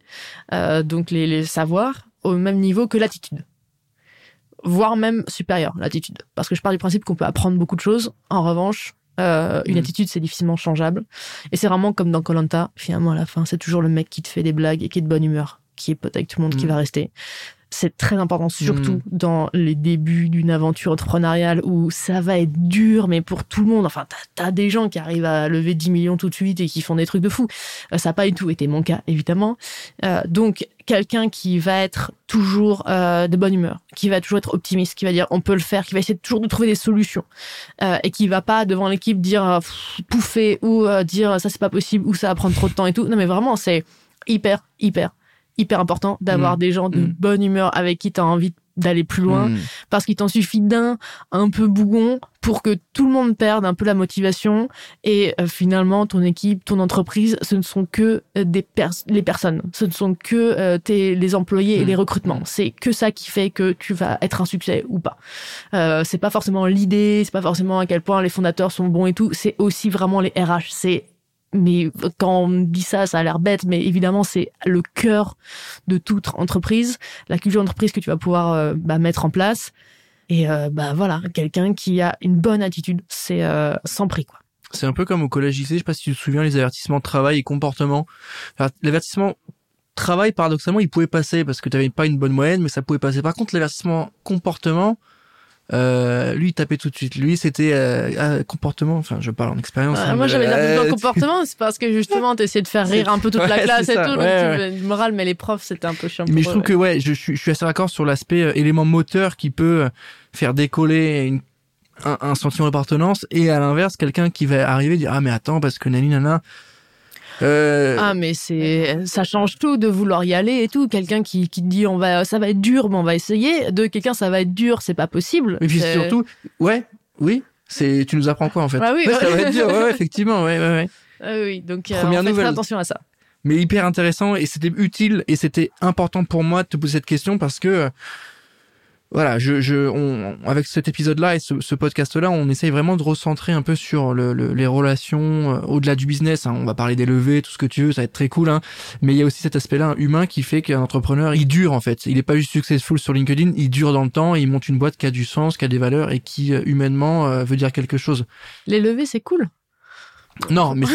euh, donc les, les savoirs, au même niveau que l'attitude voire même supérieur, l'attitude. Parce que je pars du principe qu'on peut apprendre beaucoup de choses. En revanche, euh, une Mm. attitude, c'est difficilement changeable. Et c'est vraiment comme dans Colanta, finalement, à la fin, c'est toujours le mec qui te fait des blagues et qui est de bonne humeur, qui est avec tout le monde, qui Mm. va rester. C'est très important, surtout Mm. dans les débuts d'une aventure entrepreneuriale où ça va être dur, mais pour tout le monde. Enfin, t'as as des gens qui arrivent à lever 10 millions tout de suite et qui font des trucs de fou. Euh, ça n'a pas du tout été mon cas, évidemment. Euh, donc, quelqu'un qui va être toujours euh, de bonne humeur, qui va toujours être optimiste, qui va dire on peut le faire, qui va essayer toujours de trouver des solutions euh, et qui va pas devant l'équipe dire pff, pouffer ou dire ça c'est pas possible ou ça va prendre trop de temps et tout. Non mais vraiment c'est hyper hyper hyper important d'avoir Mm. des gens de Mm. bonne humeur avec qui tu as envie d'aller plus loin Mm. parce qu'il t'en suffit d'un un peu bougon pour que tout le monde perde un peu la motivation et euh, finalement ton équipe, ton entreprise, ce ne sont que euh, des pers- les personnes, ce ne sont que euh, tes les employés et les recrutements. C'est que ça qui fait que tu vas être un succès ou pas. Euh, c'est pas forcément l'idée, c'est pas forcément à quel point les fondateurs sont bons et tout, c'est aussi vraiment les RH, c'est mais quand on dit ça, ça a l'air bête, mais évidemment, c'est le cœur de toute entreprise, la culture d'entreprise que tu vas pouvoir euh, bah, mettre en place. Et euh, bah voilà, quelqu'un qui a une bonne attitude, c'est euh, sans prix quoi. C'est un peu comme au collège lycée, je sais pas si tu te souviens les avertissements travail et comportement. L'avertissement travail, paradoxalement, il pouvait passer parce que tu n'avais pas une bonne moyenne, mais ça pouvait passer. Par contre, l'avertissement comportement, euh, lui, il tapait tout de suite. Lui, c'était euh, comportement. Enfin, je parle en expérience. Euh, hein, moi, j'avais euh, l'impression comportement, c'est parce que justement, t'essayais de faire rire un peu toute la classe et tout, donc ouais, tu moral, mais les profs, c'était un peu chiant. Mais je trouve que ouais, je suis, je suis assez d'accord sur l'aspect euh, élément moteur qui peut euh, faire décoller une, un, un sentiment d'appartenance et à l'inverse quelqu'un qui va arriver et dire ah mais attends parce que nani nana. Euh, Ah mais c'est ça change tout de vouloir y aller et tout. Quelqu'un qui qui te dit on va ça va être dur mais on va essayer. De quelqu'un ça va être dur c'est pas possible. et puis surtout ouais oui c'est tu nous apprends quoi en fait? Ah oui, Ouais, ça va être dur ouais, effectivement ouais ouais ouais. Ah oui donc euh, Première on fait nouvelle. attention à ça. mais hyper intéressant et c'était utile et c'était important pour moi de te poser cette question parce que euh, voilà, je, je, on, avec cet épisode-là et ce, podcast-là, on essaye vraiment de recentrer un peu sur le, le- les relations euh, au-delà du business. hein. On va parler des levées, tout ce que tu veux, ça va être très cool. Hein. Mais il y a aussi cet aspect-là humain qui fait qu'un entrepreneur, il dure en fait. Il est pas juste successful sur LinkedIn, il dure dans le temps, et il monte une boîte qui a du sens, qui a des valeurs et qui euh, humainement euh, veut dire quelque chose. Les levées c'est cool. Non, mais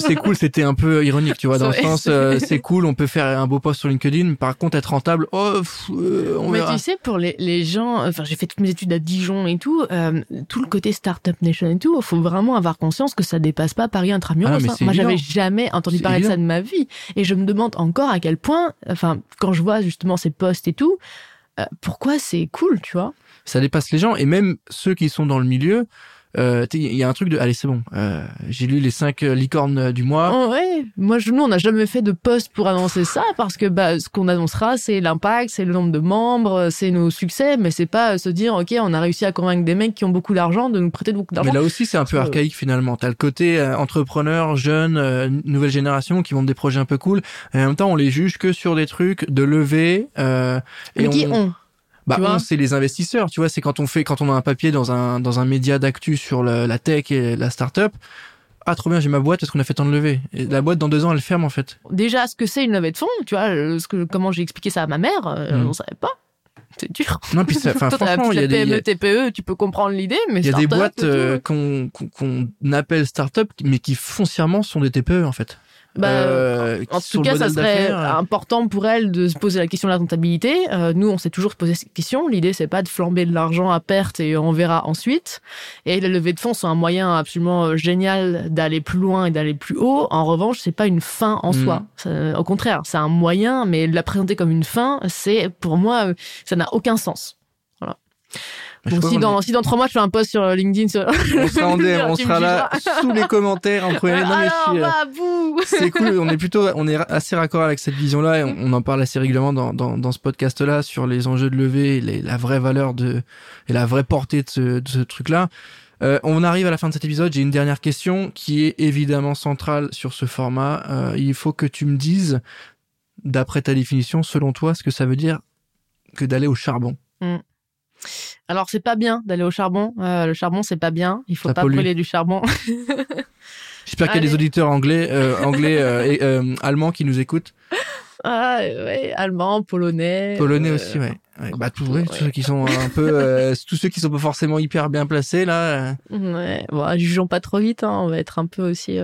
c'est- cool, c'était un peu ironique, tu vois, dans le sens, euh, c'est cool, on peut faire un beau post sur LinkedIn, par contre être rentable, oh, pff, euh, on mais verra. tu sais pour les, les gens, enfin j'ai fait toutes mes études à Dijon et tout, euh, tout le côté startup nation et tout, il faut vraiment avoir conscience que ça dépasse pas Paris intramuros. Ah, mais hein. c'est Moi j'avais jamais entendu parler de ça de ma vie et je me demande encore à quel point, enfin quand je vois justement ces posts et tout, pourquoi c'est cool, tu vois? Ça dépasse les gens, et même ceux qui sont dans le milieu, euh, il y a un truc de, allez, c'est bon, euh, j'ai lu les cinq euh, licornes euh, du mois, Oh, ouais, moi je, nous on n'a jamais fait de post pour annoncer ça parce que bah ce qu'on annoncera c'est l'impact, c'est le nombre de membres, c'est nos succès, mais c'est pas euh, se dire ok on a réussi à convaincre des mecs qui ont beaucoup d'argent de nous prêter beaucoup Mais d'argent. là aussi, c'est un peu Euh, archaïque finalement. T'as le côté euh, entrepreneur, jeune, euh, nouvelle génération qui montent des projets un peu cool. Et en même temps, on les juge que sur des trucs de levée. Euh, et Mais qui on, ont bah, on, c'est les investisseurs. Tu vois, c'est quand on fait, quand on a un papier dans un dans un média d'actu sur la tech et la startup. Ah, trop bien, j'ai ma boîte parce qu'on a fait tant de levée. Et la boîte dans deux ans, elle ferme en fait. déjà ce que c'est une levée de fonds, tu vois, euh, ce que, comment j'ai expliqué ça à ma mère, euh, Mm. on savait pas. C'est dur. Non, puis ça, Toi, franchement, il y a petite des, il y a- PME, TPE, tu peux comprendre l'idée, mais il y a des boîtes euh, qu'on qu'on qu'on appelle start-up, mais qui foncièrement sont des TPE en fait. Bah, Euh, En tout cas, ça serait euh, important pour elle de se poser la question de la rentabilité. Euh, nous, on s'est toujours posé cette question. L'idée, c'est pas de flamber de l'argent à perte et on verra ensuite. Et les levées de fonds sont un moyen absolument euh, génial d'aller plus loin et d'aller plus haut. En revanche, c'est pas une fin en Mm. soi. Ça- au contraire, c'est un moyen, mais la présenter comme une fin, c'est pour moi, euh, ça n'a aucun sens. Voilà. Je Bon, si dans, si dans trois mois je fais un post sur LinkedIn, sur... on sera en DM, on sera là sous les commentaires en premier. Suis, euh, bah, c'est cool. On est plutôt, on est assez raccord avec cette vision-là et on, on en parle assez régulièrement dans, dans, dans ce podcast-là sur les enjeux de levée, et les- la vraie valeur de et la vraie portée de ce, de ce truc-là. Euh, on arrive à la fin de cet épisode. J'ai une dernière question qui est évidemment centrale sur ce format. Euh, il faut que tu me dises, d'après ta définition, selon toi, ce que ça veut dire que d'aller au charbon. Alors c'est pas bien d'aller au charbon. Euh, le charbon c'est pas bien. Il faut Ça pas pollue. brûler du charbon. J'espère qu'il y a des Allez. auditeurs anglais, euh, anglais, euh, et, allemands qui nous écoutent. ah ouais, allemand, polonais. Polonais aussi, ouais. ouais. Bah tous, ouais. ouais, tous ceux qui sont un peu, tous ceux qui sont pas forcément hyper bien placés là. Ouais, bon, jugeons pas trop vite. Hein. On va être un peu aussi.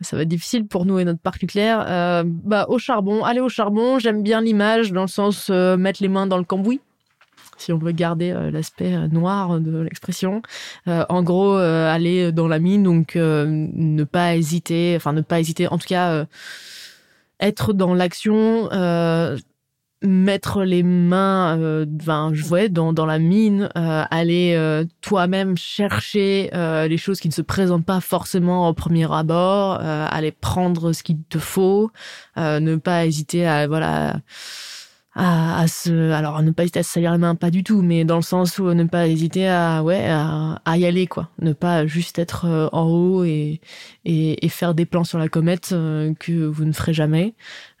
Ça va être difficile pour nous et notre parc nucléaire. Euh, bah au charbon, aller au charbon. J'aime bien l'image dans le sens euh, mettre les mains dans le cambouis. Si on veut garder euh, l'aspect euh, noir de l'expression, Euh, en gros, aller dans la mine, donc ne pas hésiter, enfin ne pas hésiter, en tout cas être dans l'action, mettre les mains, ben, ouais, dans, dans la mine, aller toi-même chercher les choses qui ne se présentent pas forcément au premier abord, aller prendre ce qu'il te faut, ne pas hésiter à voilà à, à se alors ne pas hésiter à se salir les mains pas du tout mais dans le sens où ne pas hésiter à ouais à, à y aller quoi ne pas juste être euh, en haut et, et et faire des plans sur la comète euh, que vous ne ferez jamais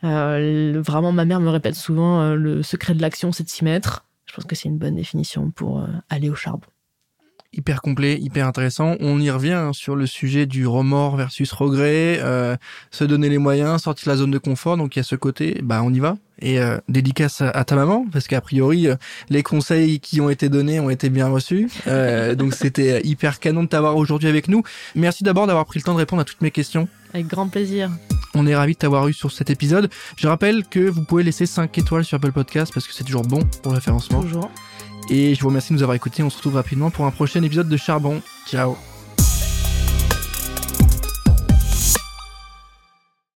euh, vraiment, ma mère me répète souvent euh, le secret de l'action, c'est de s'y mettre. Je pense que c'est une bonne définition pour aller au charbon. Hyper complet, hyper intéressant. On y revient hein, sur le sujet du remords versus regret, euh, se donner les moyens, sortir de la zone de confort. Donc il y a ce côté, bah on y va. Et euh, dédicace à, ta maman, parce qu'a priori euh, les conseils qui ont été donnés ont été bien reçus. Euh, donc c'était hyper canon de t'avoir aujourd'hui avec nous. Merci d'abord d'avoir pris le temps de répondre à toutes mes questions. Avec grand plaisir. On est ravis de t'avoir eu sur cet épisode. Je rappelle que vous pouvez laisser 5 étoiles sur Apple Podcast parce que c'est toujours bon pour le référencement. Toujours. Et je vous remercie de nous avoir écoutés. On se retrouve rapidement pour un prochain épisode de Charbon. Ciao